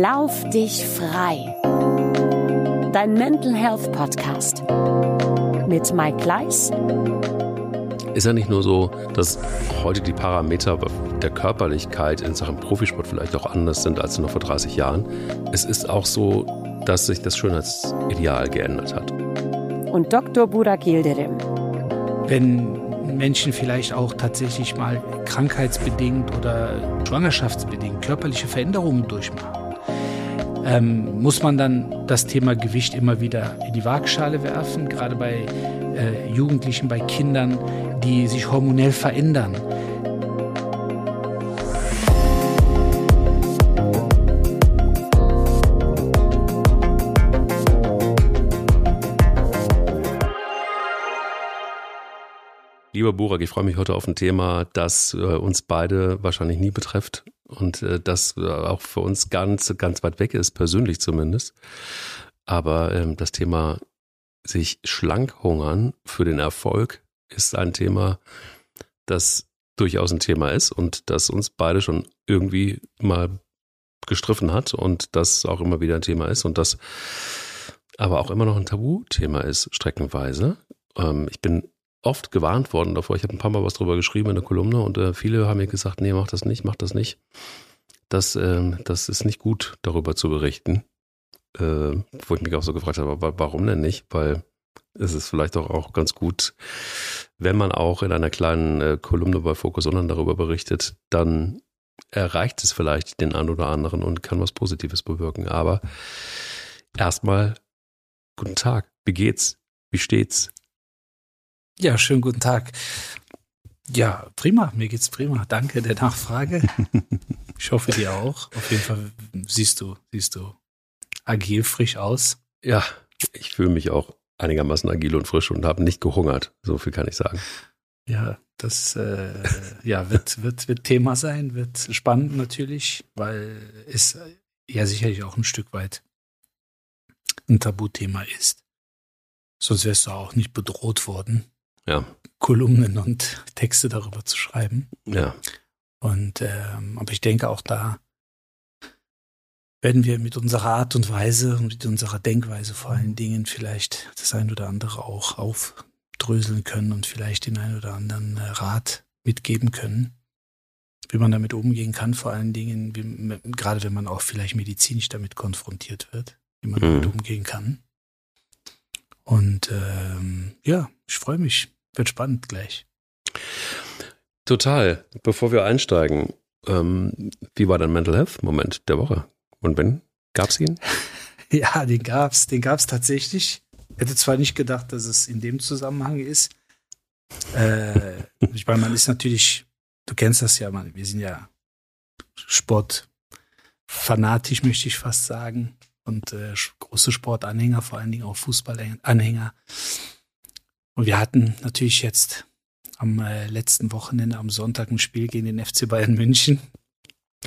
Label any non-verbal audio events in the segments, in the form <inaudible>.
Lauf dich frei. Dein Mental Health Podcast mit Mike Gleis. Ist ja nicht nur so, dass heute die Parameter der Körperlichkeit in Sachen Profisport vielleicht auch anders sind als noch vor 30 Jahren. Es ist auch so, dass sich das Schönheitsideal geändert hat. Und Dr. Burak Yildirim. Wenn Menschen vielleicht auch tatsächlich mal krankheitsbedingt oder schwangerschaftsbedingt körperliche Veränderungen durchmachen, ähm, muss man dann das Thema Gewicht immer wieder in die Waagschale werfen, gerade bei äh, Jugendlichen, bei Kindern, die sich hormonell verändern. Lieber Burak, ich freue mich heute auf ein Thema, das äh, uns beide wahrscheinlich nie betrifft und äh, das äh, auch für uns ganz, ganz weit weg ist, persönlich zumindest. Aber ähm, das Thema sich schlank hungern für den Erfolg ist ein Thema, das durchaus ein Thema ist und das uns beide schon irgendwie mal gestriffen hat und das auch immer wieder ein Thema ist und das aber auch immer noch ein Tabuthema ist, streckenweise. Ähm, ich bin oft gewarnt worden davor. Ich habe ein paar Mal was drüber geschrieben in der Kolumne und äh, viele haben mir gesagt, nee, mach das nicht, mach das nicht. Das, äh, das ist nicht gut, darüber zu berichten. Äh, wo ich mich auch so gefragt habe, warum denn nicht? Weil es ist vielleicht auch, auch ganz gut, wenn man auch in einer kleinen äh, Kolumne bei Focus Online darüber berichtet, dann erreicht es vielleicht den einen oder anderen und kann was Positives bewirken. Aber erstmal, guten Tag, wie geht's? Wie steht's? Ja, schönen guten Tag. Ja, prima, mir geht's prima. Danke der Nachfrage. <laughs> ich hoffe dir auch. Auf jeden Fall siehst du, siehst du agil, frisch aus. Ja, ich fühle mich auch einigermaßen agil und frisch und habe nicht gehungert. So viel kann ich sagen. Ja, das äh, ja, wird, wird, wird Thema sein, wird spannend natürlich, weil es ja sicherlich auch ein Stück weit ein Tabuthema ist. Sonst wärst du auch nicht bedroht worden ja. Kolumnen und Texte darüber zu schreiben. Ja. Und ähm, aber ich denke auch da werden wir mit unserer Art und Weise und mit unserer Denkweise vor allen Dingen vielleicht das ein oder andere auch aufdröseln können und vielleicht den ein oder anderen äh, Rat mitgeben können, wie man damit umgehen kann, vor allen Dingen, wie, gerade wenn man auch vielleicht medizinisch damit konfrontiert wird, wie man mhm. damit umgehen kann. Und ähm, ja, ich freue mich. Wird spannend gleich. Total. Bevor wir einsteigen, ähm, wie war dein Mental Health Moment der Woche? Und wenn? Gab's ihn? <laughs> ja, den gab's. Den gab's tatsächlich. Hätte zwar nicht gedacht, dass es in dem Zusammenhang ist. Äh, ich meine, man ist natürlich, du kennst das ja, man, wir sind ja Sportfanatisch, möchte ich fast sagen und äh, große Sportanhänger, vor allen Dingen auch Fußballanhänger. Und wir hatten natürlich jetzt am äh, letzten Wochenende am Sonntag ein Spiel gegen den FC Bayern München.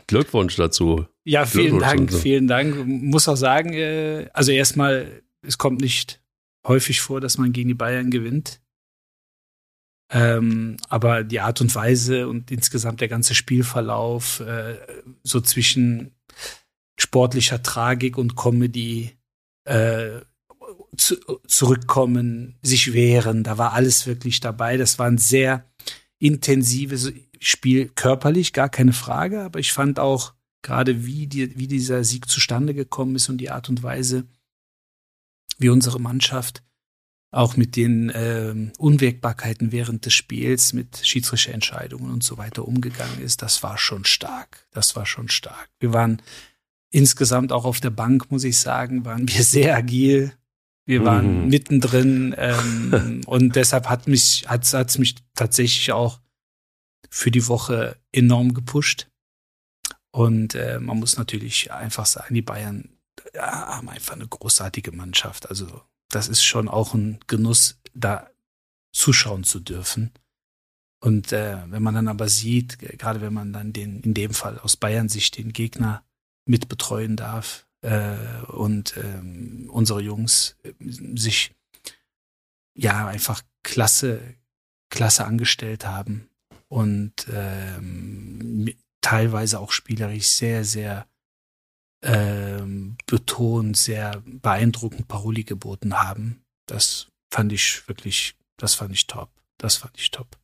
Glückwunsch dazu. Ja, vielen Dank, so. vielen Dank. Muss auch sagen, äh, also erstmal, es kommt nicht häufig vor, dass man gegen die Bayern gewinnt. Ähm, aber die Art und Weise und insgesamt der ganze Spielverlauf, äh, so zwischen sportlicher Tragik und Comedy äh, zu, zurückkommen, sich wehren. Da war alles wirklich dabei. Das war ein sehr intensives Spiel körperlich, gar keine Frage. Aber ich fand auch gerade, wie, die, wie dieser Sieg zustande gekommen ist und die Art und Weise, wie unsere Mannschaft auch mit den äh, Unwägbarkeiten während des Spiels, mit schiedsrichter Entscheidungen und so weiter umgegangen ist, das war schon stark. Das war schon stark. Wir waren insgesamt auch auf der Bank, muss ich sagen, waren wir <laughs> sehr agil. Wir waren mhm. mittendrin ähm, <laughs> und deshalb hat mich hat es mich tatsächlich auch für die Woche enorm gepusht. Und äh, man muss natürlich einfach sagen, die Bayern ja, haben einfach eine großartige Mannschaft. Also das ist schon auch ein Genuss, da zuschauen zu dürfen. Und äh, wenn man dann aber sieht, gerade wenn man dann den, in dem Fall aus Bayern Sicht den Gegner mitbetreuen darf äh, und ähm, unsere Jungs äh, sich ja einfach klasse, klasse angestellt haben und ähm, teilweise auch spielerisch sehr, sehr ähm, betont, sehr beeindruckend Paroli geboten haben. Das fand ich wirklich, das fand ich top. Das fand ich top.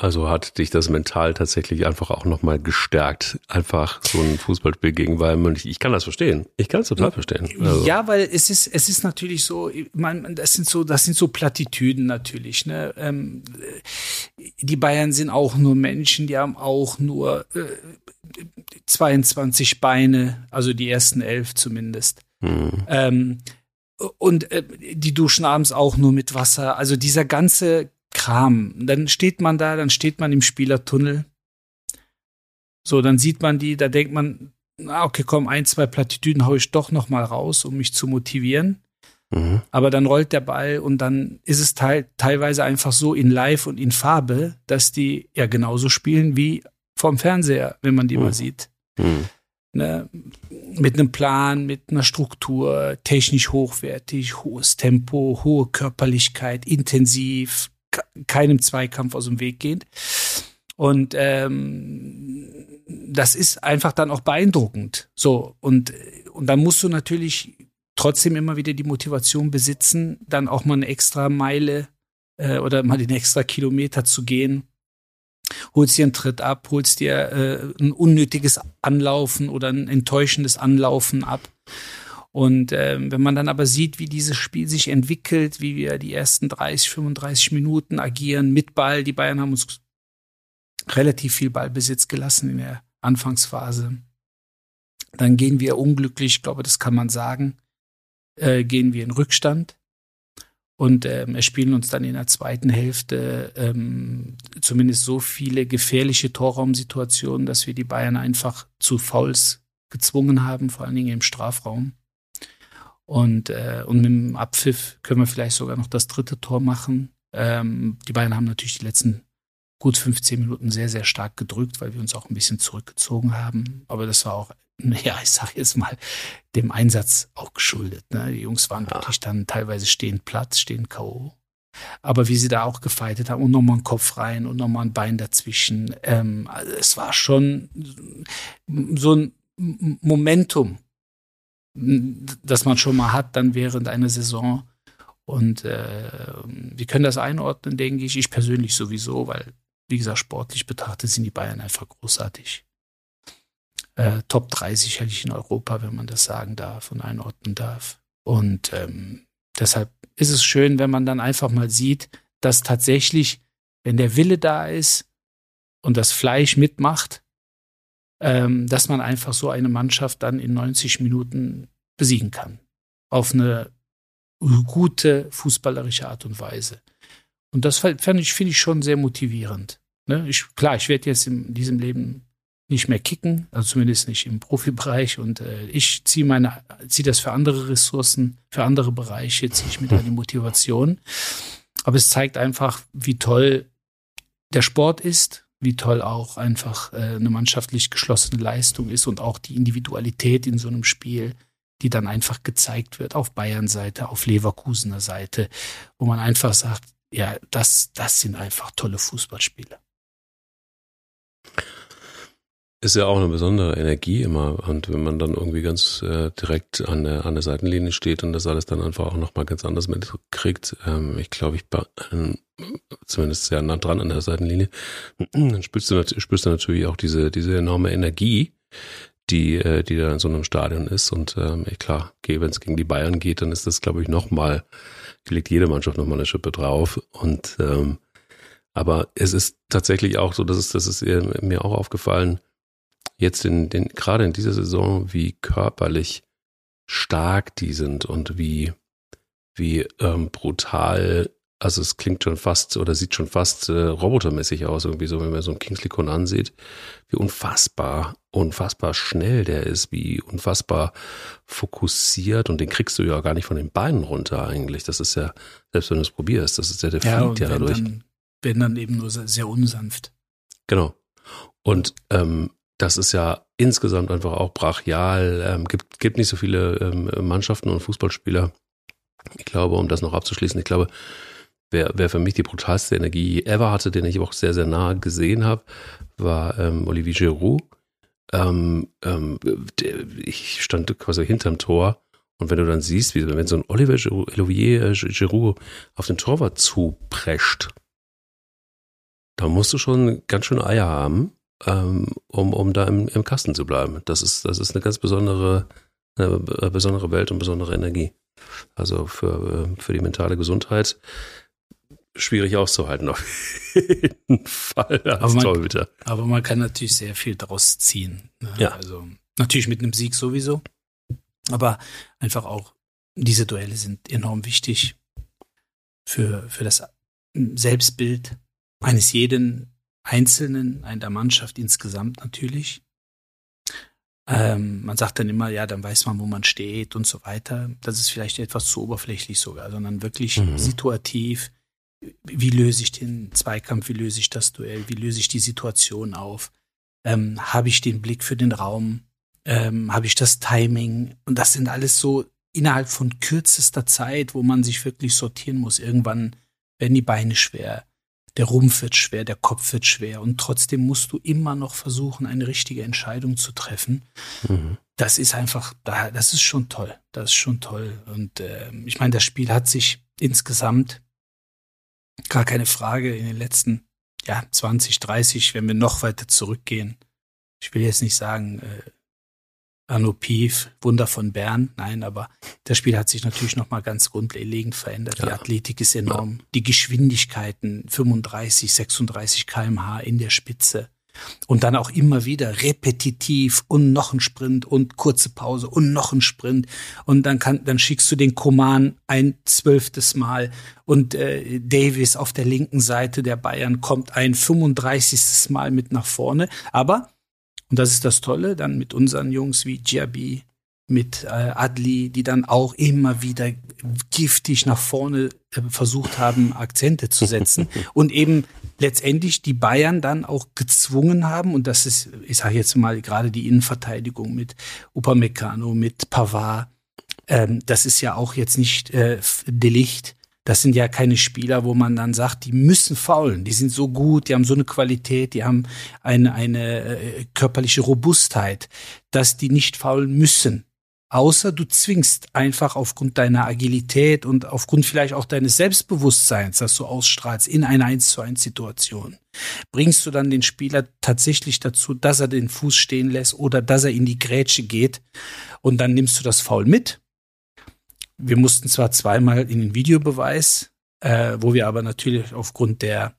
Also hat dich das mental tatsächlich einfach auch nochmal gestärkt, einfach so ein Fußballspiel gegen Bayern München. Ich kann das verstehen. Ich kann es total verstehen. Also. Ja, weil es ist, es ist natürlich so, man, das sind so, das sind so Plattitüden natürlich. Ne? Ähm, die Bayern sind auch nur Menschen, die haben auch nur äh, 22 Beine, also die ersten elf zumindest. Hm. Ähm, und äh, die duschen abends auch nur mit Wasser. Also dieser ganze Kram. Dann steht man da, dann steht man im Spielertunnel. So, dann sieht man die, da denkt man, na, okay, komm, ein, zwei Plattitüden hau ich doch noch mal raus, um mich zu motivieren. Mhm. Aber dann rollt der Ball und dann ist es teil teilweise einfach so in Live und in Farbe, dass die ja genauso spielen wie vom Fernseher, wenn man die mhm. mal sieht. Mhm. Ne? Mit einem Plan, mit einer Struktur, technisch hochwertig, hohes Tempo, hohe Körperlichkeit, intensiv, keinem Zweikampf aus dem Weg gehend. Und ähm, das ist einfach dann auch beeindruckend. So, und, und dann musst du natürlich trotzdem immer wieder die Motivation besitzen, dann auch mal eine extra Meile äh, oder mal den extra Kilometer zu gehen. Holst dir einen Tritt ab, holst dir äh, ein unnötiges Anlaufen oder ein enttäuschendes Anlaufen ab. Und ähm, wenn man dann aber sieht, wie dieses Spiel sich entwickelt, wie wir die ersten 30, 35 Minuten agieren mit Ball, die Bayern haben uns relativ viel Ballbesitz gelassen in der Anfangsphase. Dann gehen wir unglücklich, ich glaube, das kann man sagen, äh, gehen wir in Rückstand und ähm, erspielen uns dann in der zweiten Hälfte ähm, zumindest so viele gefährliche Torraumsituationen, dass wir die Bayern einfach zu Fouls gezwungen haben, vor allen Dingen im Strafraum. Und, äh, und mit dem Abpfiff können wir vielleicht sogar noch das dritte Tor machen. Ähm, die Bayern haben natürlich die letzten gut 15 Minuten sehr, sehr stark gedrückt, weil wir uns auch ein bisschen zurückgezogen haben. Aber das war auch, <laughs> ja, ich sage jetzt mal, dem Einsatz auch geschuldet. Ne? Die Jungs waren ja. wirklich dann teilweise stehend Platz, stehend K.O. Aber wie sie da auch gefeitet haben und nochmal einen Kopf rein und nochmal ein Bein dazwischen. Ähm, also es war schon so ein Momentum, das man schon mal hat, dann während einer Saison. Und äh, wir können das einordnen, denke ich. Ich persönlich sowieso, weil, wie gesagt, sportlich betrachtet sind die Bayern einfach großartig. Äh, Top 3 sicherlich in Europa, wenn man das sagen darf und einordnen darf. Und ähm, deshalb ist es schön, wenn man dann einfach mal sieht, dass tatsächlich, wenn der Wille da ist und das Fleisch mitmacht, ähm, dass man einfach so eine Mannschaft dann in 90 Minuten besiegen kann. Auf eine gute fußballerische Art und Weise. Und das fand ich, finde ich schon sehr motivierend. Ne? Ich, klar, ich werde jetzt in diesem Leben nicht mehr kicken, also zumindest nicht im Profibereich. Und äh, ich ziehe meine, ziehe das für andere Ressourcen, für andere Bereiche, ziehe ich da die Motivation. Aber es zeigt einfach, wie toll der Sport ist, wie toll auch einfach äh, eine mannschaftlich geschlossene Leistung ist und auch die Individualität in so einem Spiel, die dann einfach gezeigt wird auf Bayern-Seite, auf Leverkusener Seite, wo man einfach sagt, ja, das, das sind einfach tolle Fußballspiele ist ja auch eine besondere Energie immer. Und wenn man dann irgendwie ganz äh, direkt an der, an der Seitenlinie steht und das alles dann einfach auch nochmal ganz anders mitkriegt, ähm, ich glaube, ich bin ähm, zumindest sehr nah dran an der Seitenlinie, <clears throat> dann spürst du, spürst du natürlich auch diese, diese enorme Energie, die, äh, die da in so einem Stadion ist. Und ähm, klar, okay, wenn es gegen die Bayern geht, dann ist das, glaube ich, nochmal, legt jede Mannschaft nochmal eine Schippe drauf. Und ähm, aber es ist tatsächlich auch so, das ist, das ist mir auch aufgefallen, jetzt in den, gerade in dieser Saison, wie körperlich stark die sind und wie, wie ähm, brutal, also es klingt schon fast oder sieht schon fast äh, robotermäßig aus, irgendwie so, wenn man so einen Kingsley Con ansieht, wie unfassbar, unfassbar schnell der ist, wie unfassbar fokussiert und den kriegst du ja gar nicht von den Beinen runter eigentlich. Das ist ja, selbst wenn du es probierst, das ist ja, der ja, fliegt ja dadurch. Dann, wenn dann eben nur sehr unsanft. Genau. Und ähm, das ist ja insgesamt einfach auch brachial. Ähm, gibt, gibt nicht so viele ähm, Mannschaften und Fußballspieler. Ich glaube, um das noch abzuschließen, ich glaube, wer, wer für mich die brutalste Energie ever hatte, den ich auch sehr, sehr nah gesehen habe, war ähm, Olivier Giroud. ähm, ähm, ich stand quasi hinterm Tor und wenn du dann siehst, wie wenn so ein Oliver Olivier Giroud auf den Torwart zuprescht, da musst du schon ganz schön Eier haben, ähm, um, um da im, im Kasten zu bleiben. Das ist, das ist eine ganz besondere, eine besondere Welt und besondere Energie. Also für, äh, für die mentale Gesundheit schwierig auszuhalten auf jeden Fall als aber man, Torhüter. Aber man kann natürlich sehr viel daraus ziehen. Ne? Ja. Also natürlich mit einem Sieg sowieso, aber einfach auch diese Duelle sind enorm wichtig für, für das Selbstbild eines jeden Einzelnen, einer Mannschaft insgesamt natürlich. Ähm, man sagt dann immer, ja, dann weiß man, wo man steht und so weiter. Das ist vielleicht etwas zu oberflächlich sogar, sondern wirklich Mhm. situativ. Wie löse ich den Zweikampf? Wie löse ich das Duell? Wie löse ich die Situation auf? Ähm, Habe ich den Blick für den Raum? Ähm, Habe ich das Timing? Und das sind alles so innerhalb von kürzester Zeit, wo man sich wirklich sortieren muss. Irgendwann werden die Beine schwer, der Rumpf wird schwer, der Kopf wird schwer und trotzdem musst du immer noch versuchen, eine richtige Entscheidung zu treffen. Mhm. Das ist einfach, da- das ist schon toll. Das ist schon toll. Und äh, ich meine, das Spiel hat sich insgesamt gar keine Frage in den letzten ja, 20, 30, wenn wir noch weiter zurückgehen. Ich will jetzt nicht sagen, äh, Arno Pief, Wunder von Bern, nein, aber das Spiel hat sich natürlich noch mal ganz grundlegend verändert. Die Ja. Athletik ist enorm, die Geschwindigkeiten 35, 36 kmh in der Spitze und dann auch immer wieder repetitiv und noch ein Sprint und kurze Pause und noch ein Sprint und dann kann dann schickst du den Koman ein zwölftes Mal und äh, Davis auf der linken Seite der Bayern kommt ein 35. Mal mit nach vorne, aber und das ist das Tolle, dann mit unseren Jungs wie Diaby, mit äh, Adli, die dann auch immer wieder giftig nach vorne äh, versucht haben, Akzente zu setzen. <laughs> Und eben letztendlich die Bayern dann auch gezwungen haben, und das ist, ich sage jetzt mal gerade die Innenverteidigung mit Upamecano, mit Pavard, ähm, das ist ja auch jetzt nicht äh, Delicht, das sind ja keine Spieler, wo man dann sagt, die müssen faulen. Die sind so gut, die haben so eine Qualität, die haben eine, eine äh, körperliche Robustheit, dass die nicht faulen müssen. Außer du zwingst einfach aufgrund deiner Agilität und aufgrund vielleicht auch deines Selbstbewusstseins, das du ausstrahlst in einer 1 zu 1 Situation. Bringst du dann den Spieler tatsächlich dazu, dass er den Fuß stehen lässt oder dass er in die Grätsche geht und dann nimmst du das Foul mit wir mussten zwar zweimal in den Videobeweis, äh, wo wir aber natürlich aufgrund der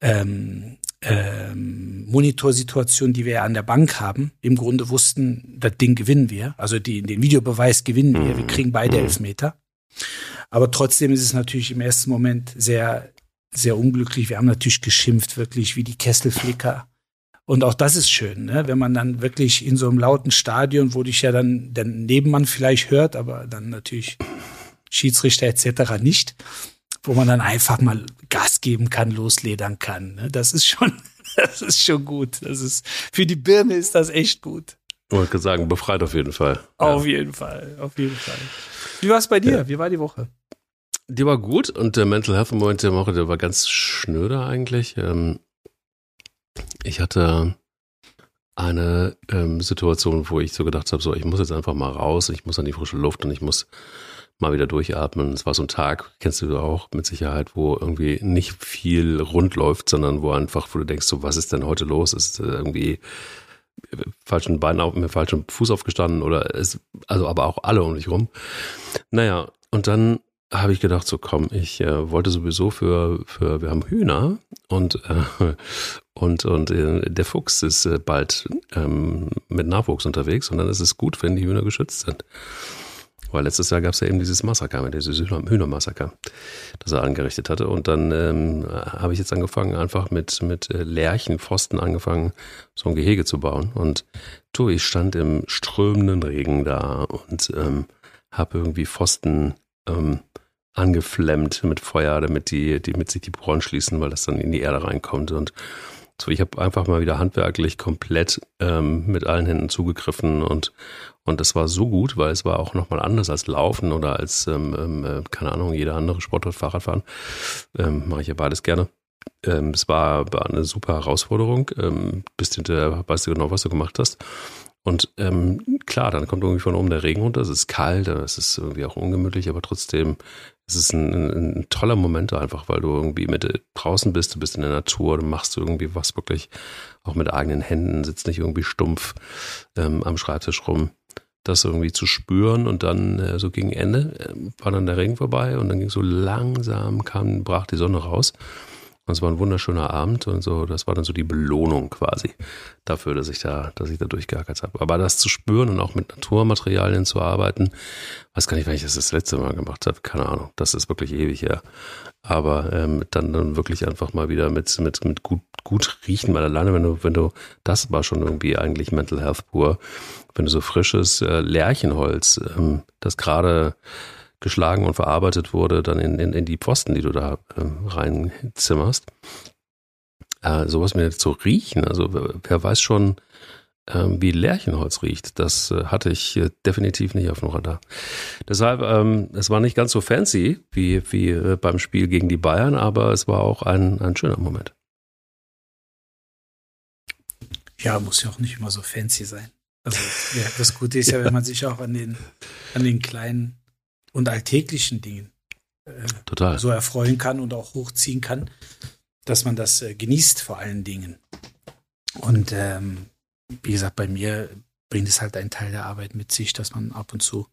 ähm, ähm, Monitorsituation, die wir ja an der Bank haben, im Grunde wussten, das Ding gewinnen wir. Also die, den Videobeweis gewinnen wir. Wir kriegen beide Elfmeter. Aber trotzdem ist es natürlich im ersten Moment sehr, sehr unglücklich. Wir haben natürlich geschimpft, wirklich wie die Kesselflicker. Und auch das ist schön, ne? wenn man dann wirklich in so einem lauten Stadion, wo dich ja dann der Nebenmann vielleicht hört, aber dann natürlich Schiedsrichter etc. nicht, wo man dann einfach mal Gas geben kann, losledern kann. Ne? Das ist schon, <laughs> das ist schon gut. Das ist für die Birne ist das echt gut. Ich wollte sagen, befreit auf jeden Fall. Auf jeden Fall, auf jeden Fall. Wie war es bei dir? Wie war die Woche? Die war gut und der Mental Health Moment der Woche, der war ganz schnöder eigentlich. Ähm, ich hatte eine ähm, Situation, wo ich so gedacht habe, so ich muss jetzt einfach mal raus, ich muss an die frische Luft und ich muss mal wieder durchatmen. Es war so ein Tag, kennst du auch mit Sicherheit, wo irgendwie nicht viel rund läuft, sondern wo einfach, wo du denkst, so was ist denn heute los? Ist irgendwie falschen Bein auf, mit falschem Fuß aufgestanden oder ist, also aber auch alle um dich rum. Naja, und dann habe ich gedacht, so komm, ich äh, wollte sowieso für, für, wir haben Hühner und, äh, und, und äh, der Fuchs ist äh, bald ähm, mit Nachwuchs unterwegs und dann ist es gut, wenn die Hühner geschützt sind. Weil letztes Jahr gab es ja eben dieses Massaker, dieses Hühnermassaker, das er angerichtet hatte. Und dann ähm, habe ich jetzt angefangen, einfach mit, mit äh, Lärchenpfosten angefangen, so ein Gehege zu bauen. Und du, ich stand im strömenden Regen da und ähm, habe irgendwie Pfosten ähm, angeflemmt mit Feuer, damit die, die mit sich die Poren schließen, weil das dann in die Erde reinkommt. Und so, ich habe einfach mal wieder handwerklich komplett ähm, mit allen Händen zugegriffen und und das war so gut, weil es war auch nochmal anders als Laufen oder als, ähm, ähm, keine Ahnung, jeder andere Sportart, Fahrradfahren. Ähm, Mache ich ja beides gerne. ähm, es war, war eine super Herausforderung. Ähm, bist hinterher, weißt du genau, was du gemacht hast. Und ähm, klar, dann kommt irgendwie von oben der Regen runter, es ist kalt, es ist irgendwie auch ungemütlich, aber trotzdem es ist ein, ein, ein, toller Moment einfach, weil du irgendwie mit draußen bist, du bist in der Natur, du machst irgendwie was wirklich auch mit eigenen Händen, sitzt nicht irgendwie stumpf ähm, am Schreibtisch rum. Das irgendwie zu spüren und dann äh, so gegen Ende äh, war dann der Regen vorbei und dann ging so langsam, kam, brach die Sonne raus. Und es war ein wunderschöner Abend und so, das war dann so die Belohnung quasi dafür, dass ich da, dass ich da durchgehackert habe. Aber das zu spüren und auch mit Naturmaterialien zu arbeiten, weiß gar nicht, wann ich das das letzte Mal gemacht habe, keine Ahnung. Das ist wirklich ewig her. Aber ähm, dann, dann wirklich einfach mal wieder mit, mit, mit gut, gut riechen, weil alleine, wenn du, wenn du, das war schon irgendwie eigentlich Mental Health pur, wenn du so frisches äh, Lärchenholz, ähm, das gerade geschlagen und verarbeitet wurde, dann in, in, in die Pfosten, die du da ähm, reinzimmerst. Äh, sowas mir zu riechen, also wer weiß schon, ähm, wie Lärchenholz riecht. Das äh, hatte ich äh, definitiv nicht auf dem Radar. Deshalb, ähm, es war nicht ganz so fancy wie, wie äh, beim Spiel gegen die Bayern, aber es war auch ein, ein schöner Moment. Ja, muss ja auch nicht immer so fancy sein. Also ja, <laughs> das Gute ist ja, wenn man sich auch an den, an den kleinen und alltäglichen Dingen äh, so erfreuen kann und auch hochziehen kann, dass man das äh, genießt vor allen Dingen. Und ähm, wie gesagt, bei mir bringt es halt einen Teil der Arbeit mit sich, dass man ab und zu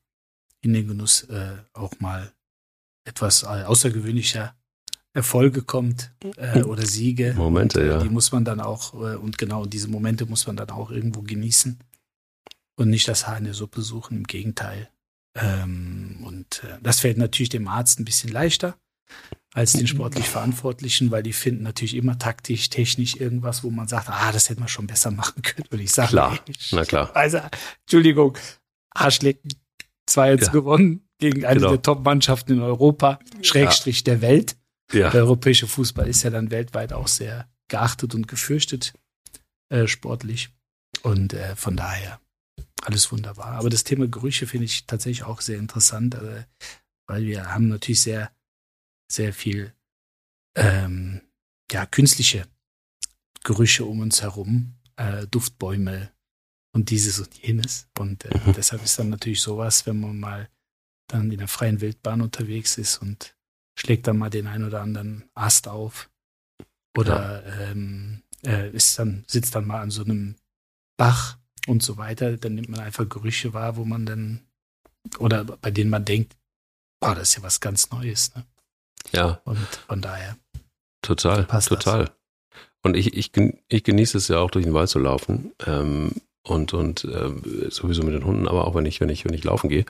in den Genuss äh, auch mal etwas äh, außergewöhnlicher Erfolge kommt äh, oder Siege. Momente, und, äh, ja. Die muss man dann auch, äh, und genau diese Momente muss man dann auch irgendwo genießen und nicht das Haar in der Suppe suchen, im Gegenteil. Ähm, und äh, das fällt natürlich dem Arzt ein bisschen leichter als den sportlich Verantwortlichen, weil die finden natürlich immer taktisch, technisch irgendwas, wo man sagt, ah, das hätte man schon besser machen können, würde ich sagen. Klar, <laughs> na klar. Also, Entschuldigung, Arschlecken, 2-1 ja. gewonnen gegen eine genau. der Top-Mannschaften in Europa, Schrägstrich ja. der Welt. Ja. Der europäische Fußball ist ja dann weltweit auch sehr geachtet und gefürchtet, äh, sportlich. Und äh, von daher alles wunderbar. Aber das Thema Gerüche finde ich tatsächlich auch sehr interessant, äh, weil wir haben natürlich sehr, sehr viel ähm, ja, künstliche Gerüche um uns herum, äh, Duftbäume und dieses und jenes. Und äh, mhm. deshalb ist dann natürlich sowas, wenn man mal dann in der freien Wildbahn unterwegs ist und schlägt dann mal den einen oder anderen Ast auf oder ja. ähm, äh, ist dann, sitzt dann mal an so einem Bach und so weiter, dann nimmt man einfach Gerüche wahr, wo man dann, oder bei denen man denkt, boah, das ist ja was ganz Neues. Ne? Ja. Und von daher. Total, total. Das. Und ich, ich, ich genieße es ja auch durch den Wald zu laufen. Ähm, und, und äh, sowieso mit den Hunden, aber auch wenn ich, wenn ich, wenn ich laufen gehe.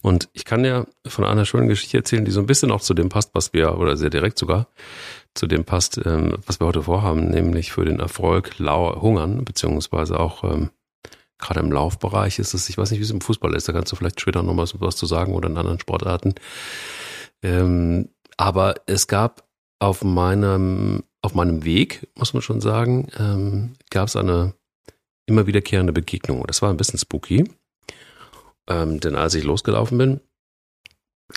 Und ich kann ja von einer schönen Geschichte erzählen, die so ein bisschen auch zu dem passt, was wir, oder sehr direkt sogar, zu dem passt, ähm, was wir heute vorhaben, nämlich für den Erfolg lau hungern, beziehungsweise auch ähm, gerade im Laufbereich ist es, ich weiß nicht, wie es im Fußball ist, da kannst du vielleicht später noch mal was zu sagen oder in anderen Sportarten. Ähm, aber es gab auf meinem, auf meinem Weg, muss man schon sagen, ähm, gab es eine immer wiederkehrende Begegnung. Das war ein bisschen spooky. Ähm, denn als ich losgelaufen bin,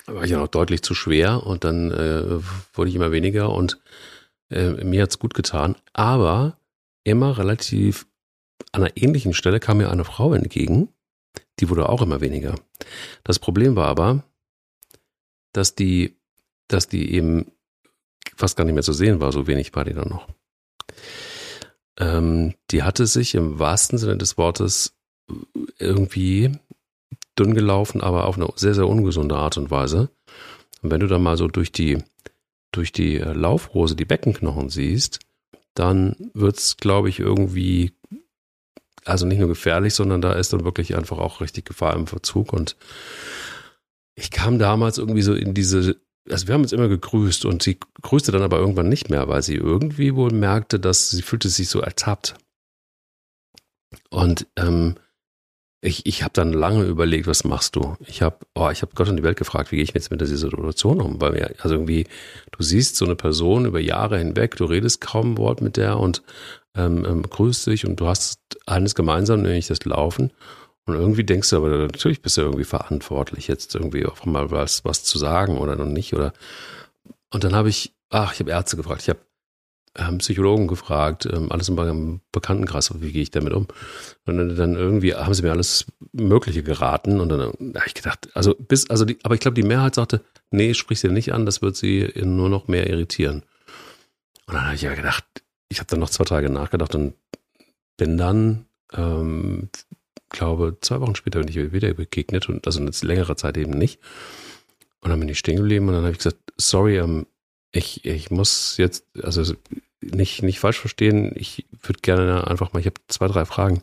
war ich ja noch deutlich zu schwer und dann äh, wurde ich immer weniger und äh, mir hat's gut getan. Aber immer relativ an einer ähnlichen Stelle kam mir eine Frau entgegen, die wurde auch immer weniger. Das Problem war aber, dass die, dass die eben fast gar nicht mehr zu sehen war, so wenig war die dann noch. Ähm, die hatte sich im wahrsten Sinne des Wortes irgendwie dünn gelaufen, aber auf eine sehr, sehr ungesunde Art und Weise. Und wenn du dann mal so durch die, durch die Laufrose die Beckenknochen siehst, dann wird's, glaube ich, irgendwie also nicht nur gefährlich, sondern da ist dann wirklich einfach auch richtig Gefahr im Verzug. Und ich kam damals irgendwie so in diese, also wir haben uns immer gegrüßt und sie grüßte dann aber irgendwann nicht mehr, weil sie irgendwie wohl merkte, dass sie fühlte sich so ertappt. Und ähm, ich, ich habe dann lange überlegt, was machst du? Ich habe, oh, habe Gott und die Welt gefragt, wie gehe ich jetzt mit dieser Situation um? Weil mir, also irgendwie, du siehst so eine Person über Jahre hinweg, du redest kaum ein Wort mit der und ähm, ähm, grüßt dich und du hast eines gemeinsam, nämlich das Laufen. Und irgendwie denkst du aber, natürlich bist du irgendwie verantwortlich, jetzt irgendwie auch mal was, was zu sagen oder noch nicht. Oder und dann habe ich, ach, ich habe Ärzte gefragt. Ich habe ähm, Psychologen gefragt, ähm, alles in meinem Bekanntenkreis, wie gehe ich damit um? Und dann, dann, irgendwie haben sie mir alles Mögliche geraten und dann habe ich gedacht, also bis, also die, aber ich glaube, die Mehrheit sagte, nee, sprich sie nicht an, das wird sie nur noch mehr irritieren. Und dann habe ich ja gedacht, ich habe dann noch zwei Tage nachgedacht und bin dann, ähm, glaube, zwei Wochen später bin ich wieder begegnet und also eine längere Zeit eben nicht. Und dann bin ich stehen geblieben und dann habe ich gesagt, sorry, ähm, ich, ich muss jetzt, also nicht, nicht falsch verstehen, ich würde gerne einfach mal, ich habe zwei, drei Fragen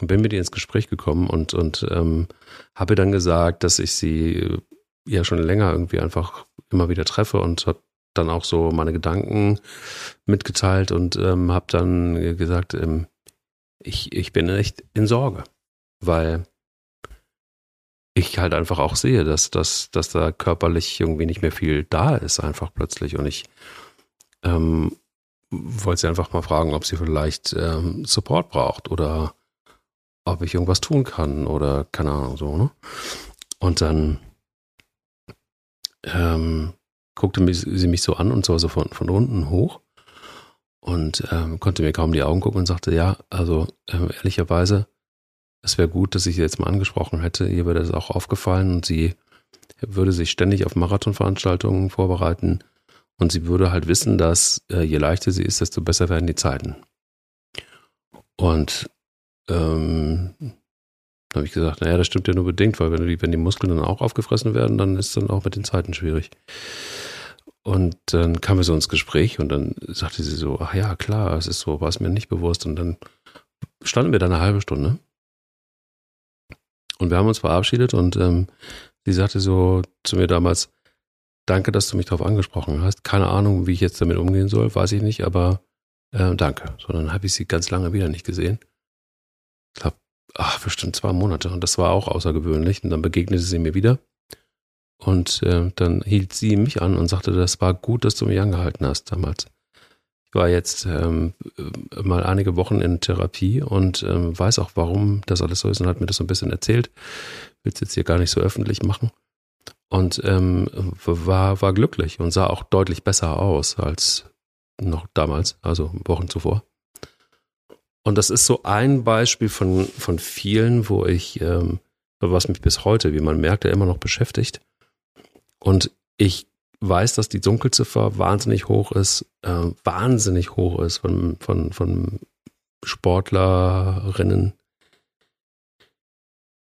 und bin mit ihr ins Gespräch gekommen und, und ähm, habe dann gesagt, dass ich sie ja schon länger irgendwie einfach immer wieder treffe und habe dann auch so meine Gedanken mitgeteilt und ähm, habe dann gesagt, ähm, ich, ich bin echt in Sorge, weil ich halt einfach auch sehe, dass, dass, dass da körperlich irgendwie nicht mehr viel da ist, einfach plötzlich. Und ich ähm, wollte sie einfach mal fragen, ob sie vielleicht ähm, Support braucht oder ob ich irgendwas tun kann oder keine Ahnung so, ne? Und dann ähm, guckte sie mich so an und zwar so von, von unten hoch und ähm, konnte mir kaum die Augen gucken und sagte, ja, also ähm, ehrlicherweise, es wäre gut, dass ich sie jetzt mal angesprochen hätte. Ihr wäre das auch aufgefallen und sie würde sich ständig auf Marathonveranstaltungen vorbereiten und sie würde halt wissen, dass äh, je leichter sie ist, desto besser werden die Zeiten. Und ähm, habe ich gesagt, naja, das stimmt ja nur bedingt, weil wenn die, wenn die Muskeln dann auch aufgefressen werden, dann ist dann auch mit den Zeiten schwierig. Und dann kamen wir so ins Gespräch und dann sagte sie so, ach ja, klar, es ist so, war es mir nicht bewusst. Und dann standen wir da eine halbe Stunde. Und wir haben uns verabschiedet und ähm, sie sagte so zu mir damals, danke, dass du mich darauf angesprochen hast. Keine Ahnung, wie ich jetzt damit umgehen soll, weiß ich nicht, aber äh, danke. So, dann habe ich sie ganz lange wieder nicht gesehen. Ich glaube, bestimmt zwei Monate. Und das war auch außergewöhnlich. Und dann begegnete sie mir wieder. Und äh, dann hielt sie mich an und sagte, das war gut, dass du mich angehalten hast damals. War jetzt ähm, mal einige Wochen in Therapie und ähm, weiß auch, warum das alles so ist und hat mir das so ein bisschen erzählt. Will es jetzt hier gar nicht so öffentlich machen und ähm, war, war glücklich und sah auch deutlich besser aus als noch damals, also Wochen zuvor. Und das ist so ein Beispiel von, von vielen, wo ich, ähm, was mich bis heute, wie man merkt, ja immer noch beschäftigt. Und ich weiß, dass die Dunkelziffer wahnsinnig hoch ist, äh, wahnsinnig hoch ist von, von, von Sportlerinnen,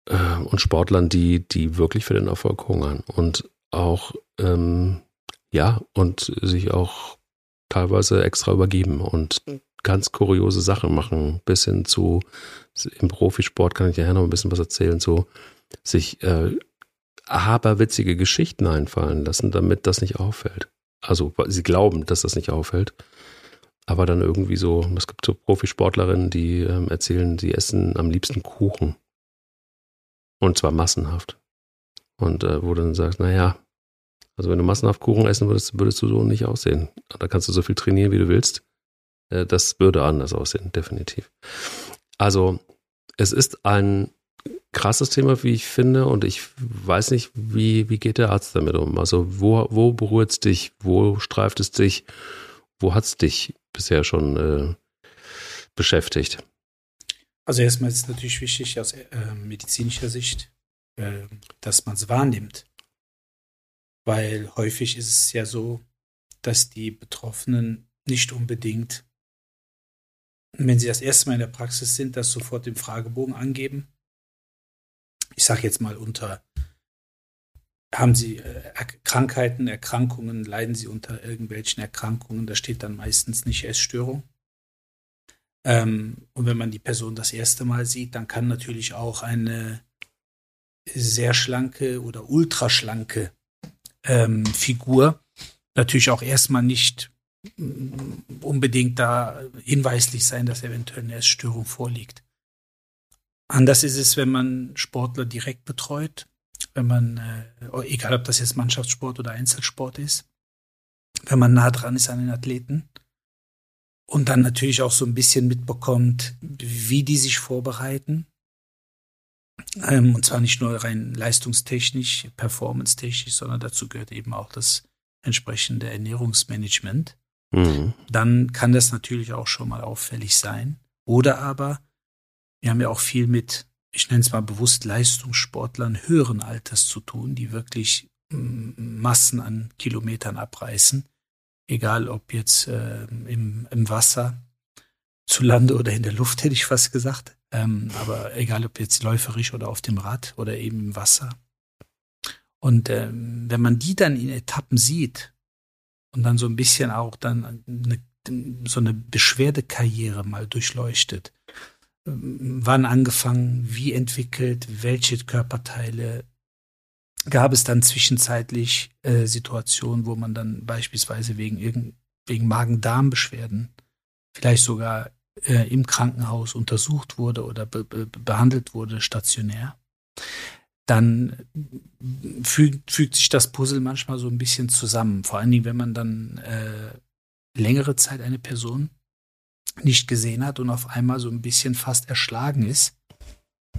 äh, und Sportlern, die, die wirklich für den Erfolg hungern. Und auch, ähm, ja, und sich auch teilweise extra übergeben und ganz kuriose Sachen machen, bis hin zu, im Profisport kann ich ja noch ein bisschen was erzählen, so sich äh, aberwitzige Geschichten einfallen lassen, damit das nicht auffällt. Also sie glauben, dass das nicht auffällt. Aber dann irgendwie so, es gibt so Profisportlerinnen, die ähm, erzählen, sie essen am liebsten Kuchen. Und zwar massenhaft. Und äh, wo du dann sagst, naja, also wenn du massenhaft Kuchen essen würdest, würdest du so nicht aussehen. Da kannst du so viel trainieren, wie du willst. Äh, das würde anders aussehen, definitiv. Also es ist ein krasses Thema, wie ich finde, und ich weiß nicht, wie, wie geht der Arzt damit um? Also wo, wo berührt es dich? Wo streift es dich? Wo hat es dich bisher schon äh, beschäftigt? Also erstmal ist es natürlich wichtig aus äh, medizinischer Sicht, äh, dass man es wahrnimmt. Weil häufig ist es ja so, dass die Betroffenen nicht unbedingt, wenn sie das erste Mal in der Praxis sind, das sofort im Fragebogen angeben. Ich sage jetzt mal unter, haben sie äh, Krankheiten, Erkrankungen, leiden sie unter irgendwelchen Erkrankungen, da steht dann meistens nicht Essstörung. Ähm, und wenn man die Person das erste Mal sieht, dann kann natürlich auch eine sehr schlanke oder ultraschlanke ähm, Figur natürlich auch erstmal nicht mm, unbedingt da hinweislich sein, dass eventuell eine Essstörung vorliegt. Anders ist es, wenn man Sportler direkt betreut, wenn man, äh, egal ob das jetzt Mannschaftssport oder Einzelsport ist, wenn man nah dran ist an den Athleten und dann natürlich auch so ein bisschen mitbekommt, wie die sich vorbereiten. Ähm, und zwar nicht nur rein leistungstechnisch, performance-technisch, sondern dazu gehört eben auch das entsprechende Ernährungsmanagement. mhm. dann kann das natürlich auch schon mal auffällig sein. Oder aber, wir haben ja auch viel mit, ich nenne es mal bewusst Leistungssportlern höheren Alters zu tun, die wirklich Massen an Kilometern abreißen, egal ob jetzt äh, im, im Wasser, zu Lande oder in der Luft, hätte ich fast gesagt. Ähm, aber egal ob jetzt läuferisch oder auf dem Rad oder eben im Wasser. Und ähm, wenn man die dann in Etappen sieht und dann so ein bisschen auch dann eine, so eine Beschwerdekarriere mal durchleuchtet, wann angefangen, wie entwickelt, welche Körperteile gab es dann zwischenzeitlich äh, Situationen, wo man dann beispielsweise wegen wegen Magen-Darm-Beschwerden vielleicht sogar äh, im Krankenhaus untersucht wurde oder be be behandelt wurde stationär, dann fügt, fügt sich das Puzzle manchmal so ein bisschen zusammen. Vor allen Dingen, wenn man dann äh, längere Zeit eine Person nicht gesehen hat und auf einmal so ein bisschen fast erschlagen ist